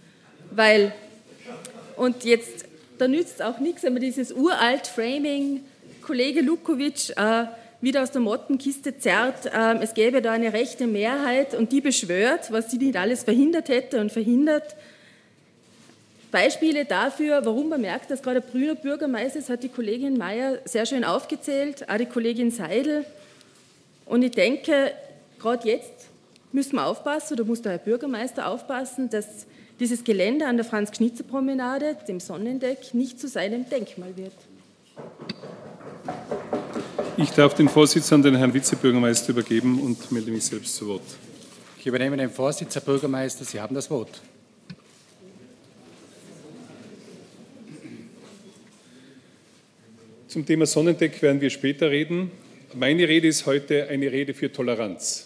Weil, und jetzt, da nützt auch nichts, wenn man dieses uralt Framing, Kollege Lukovic, äh, wieder aus der Mottenkiste zerrt, äh, es gäbe da eine rechte Mehrheit und die beschwört, was sie nicht alles verhindert hätte und verhindert. Beispiele dafür, warum man merkt, dass gerade grüner Bürgermeister ist, hat die Kollegin Mayer sehr schön aufgezählt, auch die Kollegin Seidel. Und ich denke, gerade jetzt müssen wir aufpassen, oder muss der Herr Bürgermeister aufpassen, dass dieses Gelände an der Franz-Knitzer-Promenade, dem Sonnendeck, nicht zu seinem Denkmal wird. Ich darf den Vorsitz an den Herrn Vizebürgermeister übergeben und melde mich selbst zu Wort. Ich übernehme den Vorsitz, Herr Bürgermeister. Sie haben das Wort. Zum Thema Sonnendeck werden wir später reden. Meine Rede ist heute eine Rede für Toleranz.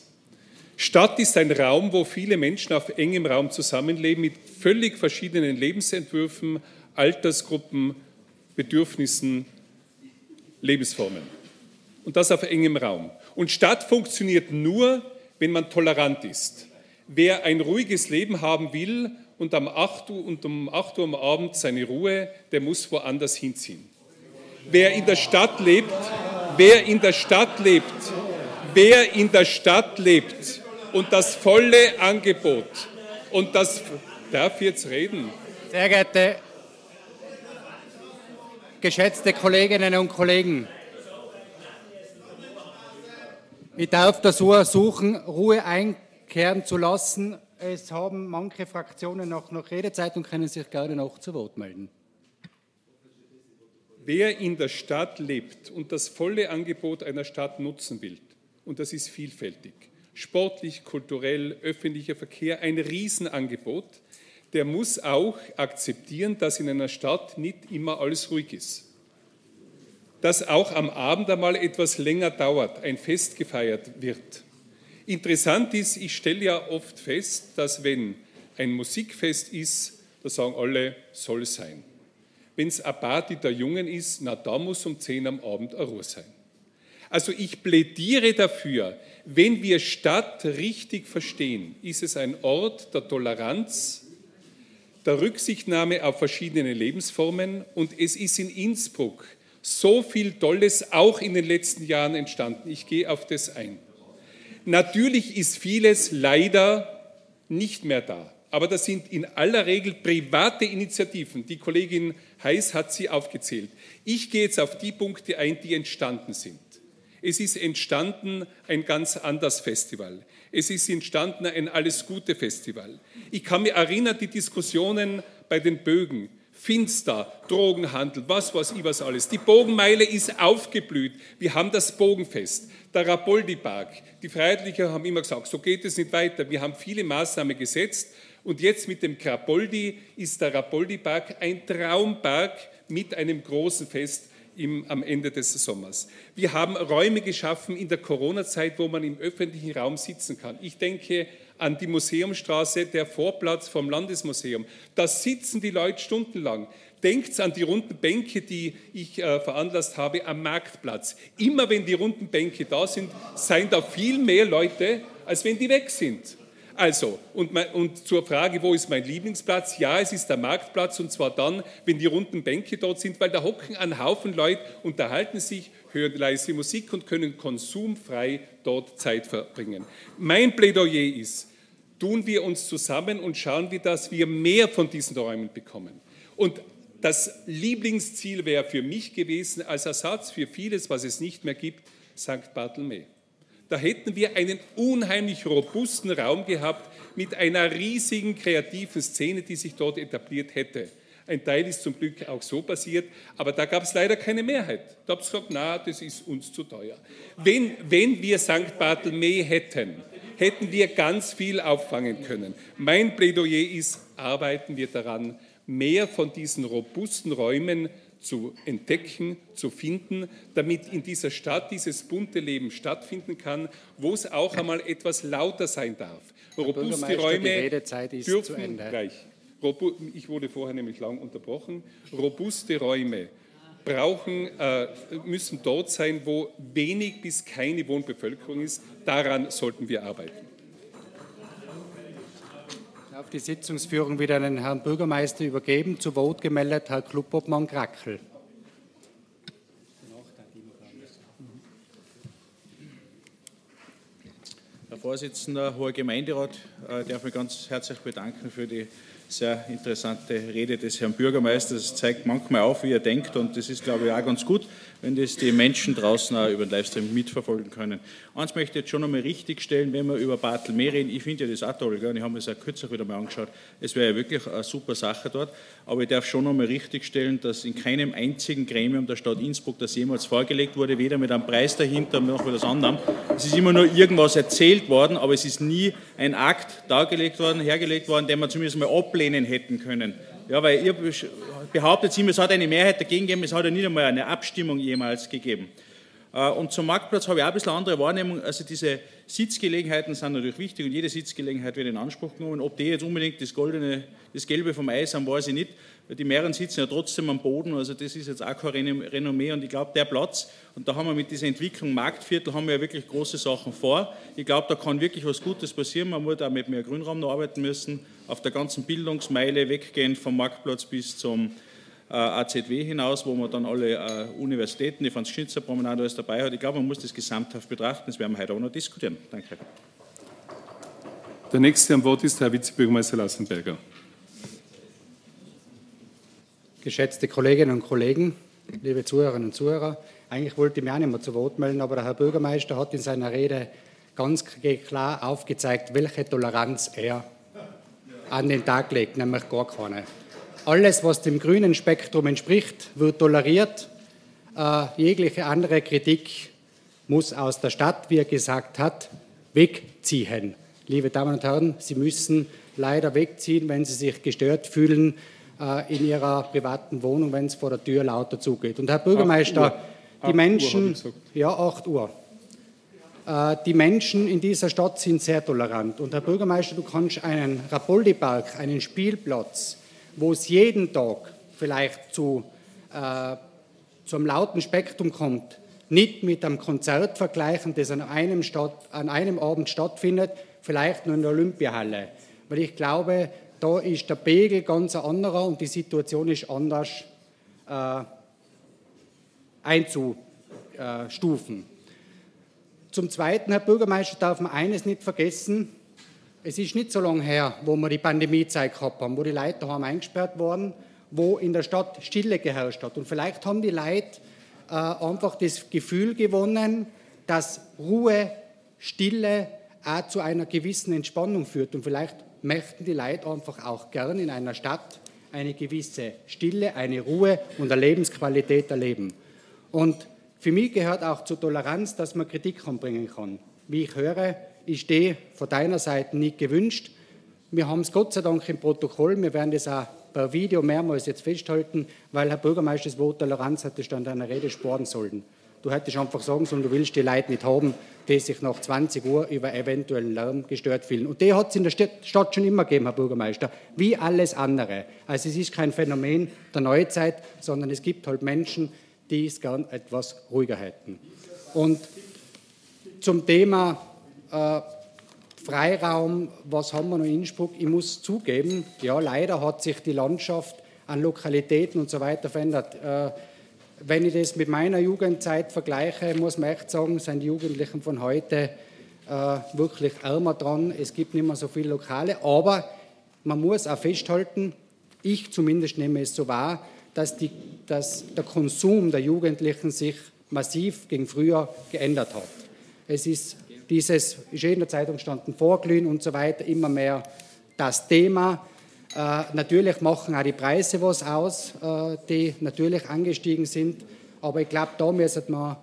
Stadt ist ein Raum, wo viele Menschen auf engem Raum zusammenleben mit völlig verschiedenen Lebensentwürfen, Altersgruppen, Bedürfnissen, Lebensformen. Und das auf engem Raum. Und Stadt funktioniert nur, wenn man tolerant ist. Wer ein ruhiges Leben haben will und, um 8 Uhr, und um 8 Uhr am Abend seine Ruhe, der muss woanders hinziehen. Wer in der Stadt lebt, wer in der Stadt lebt, wer in der Stadt lebt und das volle Angebot und das darf jetzt reden. Sehr geehrte geschätzte Kolleginnen und Kollegen, ich darf das suchen, Ruhe einkehren zu lassen. Es haben manche Fraktionen noch, noch Redezeit und können sich gerne noch zu Wort melden. Wer in der Stadt lebt und das volle Angebot einer Stadt nutzen will, und das ist vielfältig, sportlich, kulturell, öffentlicher Verkehr, ein Riesenangebot, der muss auch akzeptieren, dass in einer Stadt nicht immer alles ruhig ist. Dass auch am Abend einmal etwas länger dauert, ein Fest gefeiert wird. Interessant ist, ich stelle ja oft fest, dass wenn ein Musikfest ist, da sagen alle, soll sein wenn es eine Party der Jungen ist, na da muss um 10 am Abend eine Ruhe sein. Also ich plädiere dafür, wenn wir Stadt richtig verstehen, ist es ein Ort der Toleranz, der Rücksichtnahme auf verschiedene Lebensformen und es ist in Innsbruck so viel Tolles auch in den letzten Jahren entstanden. Ich gehe auf das ein. Natürlich ist vieles leider nicht mehr da. Aber das sind in aller Regel private Initiativen. Die Kollegin Heiß hat sie aufgezählt. Ich gehe jetzt auf die Punkte ein, die entstanden sind. Es ist entstanden ein ganz anders Festival. Es ist entstanden ein Alles Gute Festival. Ich kann mich erinnern, die Diskussionen bei den Bögen. Finster, Drogenhandel, was weiß ich was alles. Die Bogenmeile ist aufgeblüht. Wir haben das Bogenfest, der Rapoldi-Park. Die Freiheitlichen haben immer gesagt, so geht es nicht weiter. Wir haben viele Maßnahmen gesetzt und jetzt mit dem Krapoldi ist der Rapoldi-Park ein Traumpark mit einem großen Fest im, am Ende des Sommers. Wir haben Räume geschaffen in der Corona-Zeit, wo man im öffentlichen Raum sitzen kann. Ich denke an die Museumstraße, der Vorplatz vom Landesmuseum. Da sitzen die Leute stundenlang. Denkt an die runden Bänke, die ich äh, veranlasst habe am Marktplatz. Immer wenn die runden Bänke da sind, seien da viel mehr Leute, als wenn die weg sind. Also, und, mein, und, zur Frage, wo ist mein Lieblingsplatz? Ja, es ist der Marktplatz und zwar dann, wenn die runden Bänke dort sind, weil da hocken ein Haufen Leute, unterhalten sich, hören leise Musik und können konsumfrei dort Zeit verbringen. Mein Plädoyer ist, tun wir uns zusammen und schauen wir, dass wir mehr von diesen Räumen bekommen. Und das Lieblingsziel wäre für mich gewesen, als Ersatz für vieles, was es nicht mehr gibt, St. Barthelme. Da hätten wir einen unheimlich robusten Raum gehabt mit einer riesigen kreativen Szene, die sich dort etabliert hätte. Ein Teil ist zum Glück auch so passiert, aber da gab es leider keine Mehrheit. Da habe ich gesagt, na, das ist uns zu teuer. Wenn, wenn wir St. Barthelme hätten, hätten wir ganz viel auffangen können. Mein Plädoyer ist, arbeiten wir daran, mehr von diesen robusten Räumen zu entdecken, zu finden, damit in dieser Stadt dieses bunte Leben stattfinden kann, wo es auch einmal etwas lauter sein darf. Robuste Räume dürfen gleich. Ich wurde vorher nämlich lang unterbrochen. Robuste Räume brauchen, äh, müssen dort sein, wo wenig bis keine Wohnbevölkerung ist. Daran sollten wir arbeiten darf die Sitzungsführung wieder an den Herrn Bürgermeister übergeben. Zu Wort gemeldet Herr Klubobmann Krackel. Herr Vorsitzender, hoher Gemeinderat, äh, darf mich ganz herzlich bedanken für die sehr interessante Rede des Herrn Bürgermeisters. Das zeigt manchmal auf, wie er denkt und das ist, glaube ich, auch ganz gut, wenn das die Menschen draußen auch über den Livestream mitverfolgen können. Eins möchte ich jetzt schon einmal richtigstellen, wenn wir über Bartelmeer reden. Ich finde ja das auch toll, gell? ich habe mir das auch kürzlich wieder mal angeschaut. Es wäre ja wirklich eine super Sache dort, aber ich darf schon einmal richtigstellen, dass in keinem einzigen Gremium der Stadt Innsbruck das jemals vorgelegt wurde, weder mit einem Preis dahinter noch mit etwas anderem. Es ist immer nur irgendwas erzählt worden aber es ist nie ein Akt dargelegt worden, hergelegt worden, den wir zumindest mal ablehnen hätten können. Ja, weil ihr behauptet immer, es hat eine Mehrheit dagegen gegeben, es hat ja nicht einmal eine Abstimmung jemals gegeben. Äh, und zum Marktplatz habe ich auch ein bisschen andere Wahrnehmung. Also diese Sitzgelegenheiten sind natürlich wichtig und jede Sitzgelegenheit wird in Anspruch genommen. Ob die jetzt unbedingt das, Goldene, das Gelbe vom Eis haben, weiß ich nicht. Die mehreren sitzen ja trotzdem am Boden, also das ist jetzt auch kein Renommee und ich glaube, der Platz, und da haben wir mit dieser Entwicklung Marktviertel, haben wir ja wirklich große Sachen vor. Ich glaube, da kann wirklich was Gutes passieren. Man wird auch mit mehr Grünraum noch arbeiten müssen, auf der ganzen Bildungsmeile weggehend vom Marktplatz bis zum äh, AZW hinaus, wo man dann alle äh, Universitäten, die Franz-Schnitzer-Promenade alles dabei hat. Ich glaube, man muss das gesamthaft betrachten. Das werden wir heute auch noch diskutieren. Danke. Der nächste am Wort ist Herr Vizebürgermeister Lassenberger. Geschätzte Kolleginnen und Kollegen, liebe Zuhörerinnen und Zuhörer, eigentlich wollte ich mich auch nicht mehr zu Wort melden, aber der Herr Bürgermeister hat in seiner Rede ganz klar aufgezeigt, welche Toleranz er an den Tag legt, nämlich gar keine. Alles, was dem grünen Spektrum entspricht, wird toleriert. Äh, jegliche andere Kritik muss aus der Stadt, wie er gesagt hat, wegziehen. Liebe Damen und Herren, Sie müssen leider wegziehen, wenn Sie sich gestört fühlen äh, in Ihrer privaten Wohnung, wenn es vor der Tür lauter zugeht. Und Herr Bürgermeister, die Menschen, ja, 8 Uhr. Äh, die Menschen in dieser Stadt sind sehr tolerant. Und Herr Bürgermeister, du kannst einen Rapoldi-Park, einen Spielplatz, wo es jeden Tag vielleicht zu, äh, zum lauten Spektrum kommt, nicht mit einem Konzert vergleichen, das an einem, Stadt, an einem Abend stattfindet, vielleicht nur in der Olympiahalle. Weil ich glaube, da ist der Pegel ganz anderer und die Situation ist anders äh, einzustufen. Zum Zweiten, Herr Bürgermeister, darf man eines nicht vergessen, es ist nicht so lange her, wo wir die Pandemiezeit gehabt haben, wo die Leute daheim eingesperrt waren, wo in der Stadt Stille geherrscht hat. Und vielleicht haben die Leute äh, einfach das Gefühl gewonnen, dass Ruhe, Stille auch zu einer gewissen Entspannung führt. Und vielleicht möchten die Leute einfach auch gern in einer Stadt eine gewisse Stille, eine Ruhe und eine Lebensqualität erleben. Und für mich gehört auch zur Toleranz, dass man Kritik anbringen kann. Wie ich höre, ist die von deiner Seite nicht gewünscht. Wir haben es Gott sei Dank im Protokoll, wir werden das auch per Video mehrmals jetzt festhalten, weil Herr Bürgermeister das Wort Toleranz hat an deiner Rede sparen sollen. Du hättest einfach sagen sollen, du willst die Leute nicht haben, die sich nach 20 Uhr über eventuellen Lärm gestört fühlen. Und die hat es in der Stadt schon immer gegeben, Herr Bürgermeister, wie alles andere. Also es ist kein Phänomen der Neuzeit, sondern es gibt halt Menschen, die es gern etwas ruhiger hätten. Und zum Thema äh, Freiraum, was haben wir noch in Innsbruck? Ich muss zugeben, ja, leider hat sich die Landschaft an Lokalitäten und so weiter verändert. Äh, wenn ich das mit meiner Jugendzeit vergleiche, muss man echt sagen, sind die Jugendlichen von heute äh, wirklich ärmer dran. Es gibt nicht mehr so viele Lokale, aber man muss auch festhalten, ich zumindest nehme es so wahr, dass, die, dass der Konsum der Jugendlichen sich massiv gegen früher geändert hat. Es ist dieses, ist in der Zeitung gestanden, Vorglühen und so weiter, immer mehr das Thema. Äh, natürlich machen auch die Preise was aus, äh, die natürlich angestiegen sind. Aber ich glaube, da müssen wir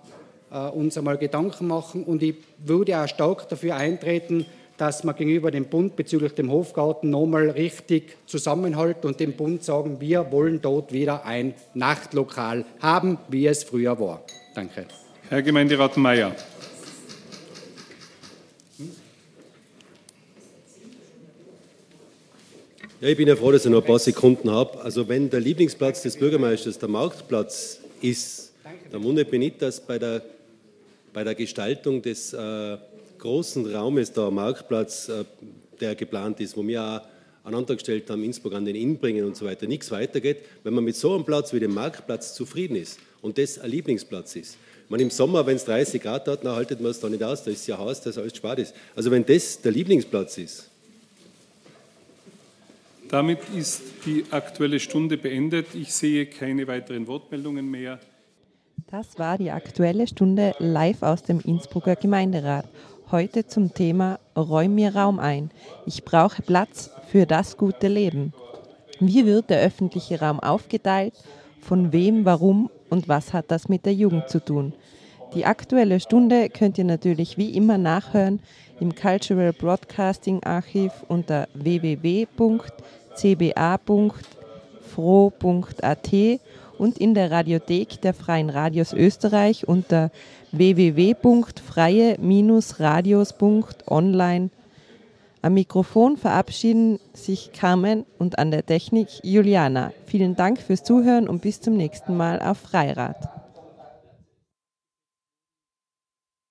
äh, uns einmal Gedanken machen. Und ich würde auch stark dafür eintreten, dass man gegenüber dem Bund bezüglich dem Hofgarten nochmal richtig zusammenhalten und dem Bund sagen, wir wollen dort wieder ein Nachtlokal haben, wie es früher war. Danke. Herr Gemeinderat Mayer. Ja, ich bin ja froh, dass ich noch ein paar Sekunden habe. Also wenn der Lieblingsplatz des Bürgermeisters der Marktplatz ist, dann wundert mich nicht, dass bei der, bei der Gestaltung des äh, großen Raumes der Marktplatz, äh, der geplant ist, wo wir auch Antrag gestellt haben, Innsbruck an den Inn bringen und so weiter, nichts weitergeht, wenn man mit so einem Platz wie dem Marktplatz zufrieden ist und das ein Lieblingsplatz ist. Man im Sommer, wenn es 30 Grad hat, dann haltet man es da nicht aus, da ist ja Haus, das alles spart ist. Also wenn das der Lieblingsplatz ist, damit ist die Aktuelle Stunde beendet. Ich sehe keine weiteren Wortmeldungen mehr. Das war die Aktuelle Stunde live aus dem Innsbrucker Gemeinderat. Heute zum Thema Räum mir Raum ein. Ich brauche Platz für das gute Leben. Wie wird der öffentliche Raum aufgeteilt? Von wem, warum und was hat das mit der Jugend zu tun? Die aktuelle Stunde könnt ihr natürlich wie immer nachhören im Cultural Broadcasting Archiv unter www.cba.fro.at und in der Radiothek der Freien Radios Österreich unter www.freie-radios.online. Am Mikrofon verabschieden sich Carmen und an der Technik Juliana. Vielen Dank fürs Zuhören und bis zum nächsten Mal auf Freirad.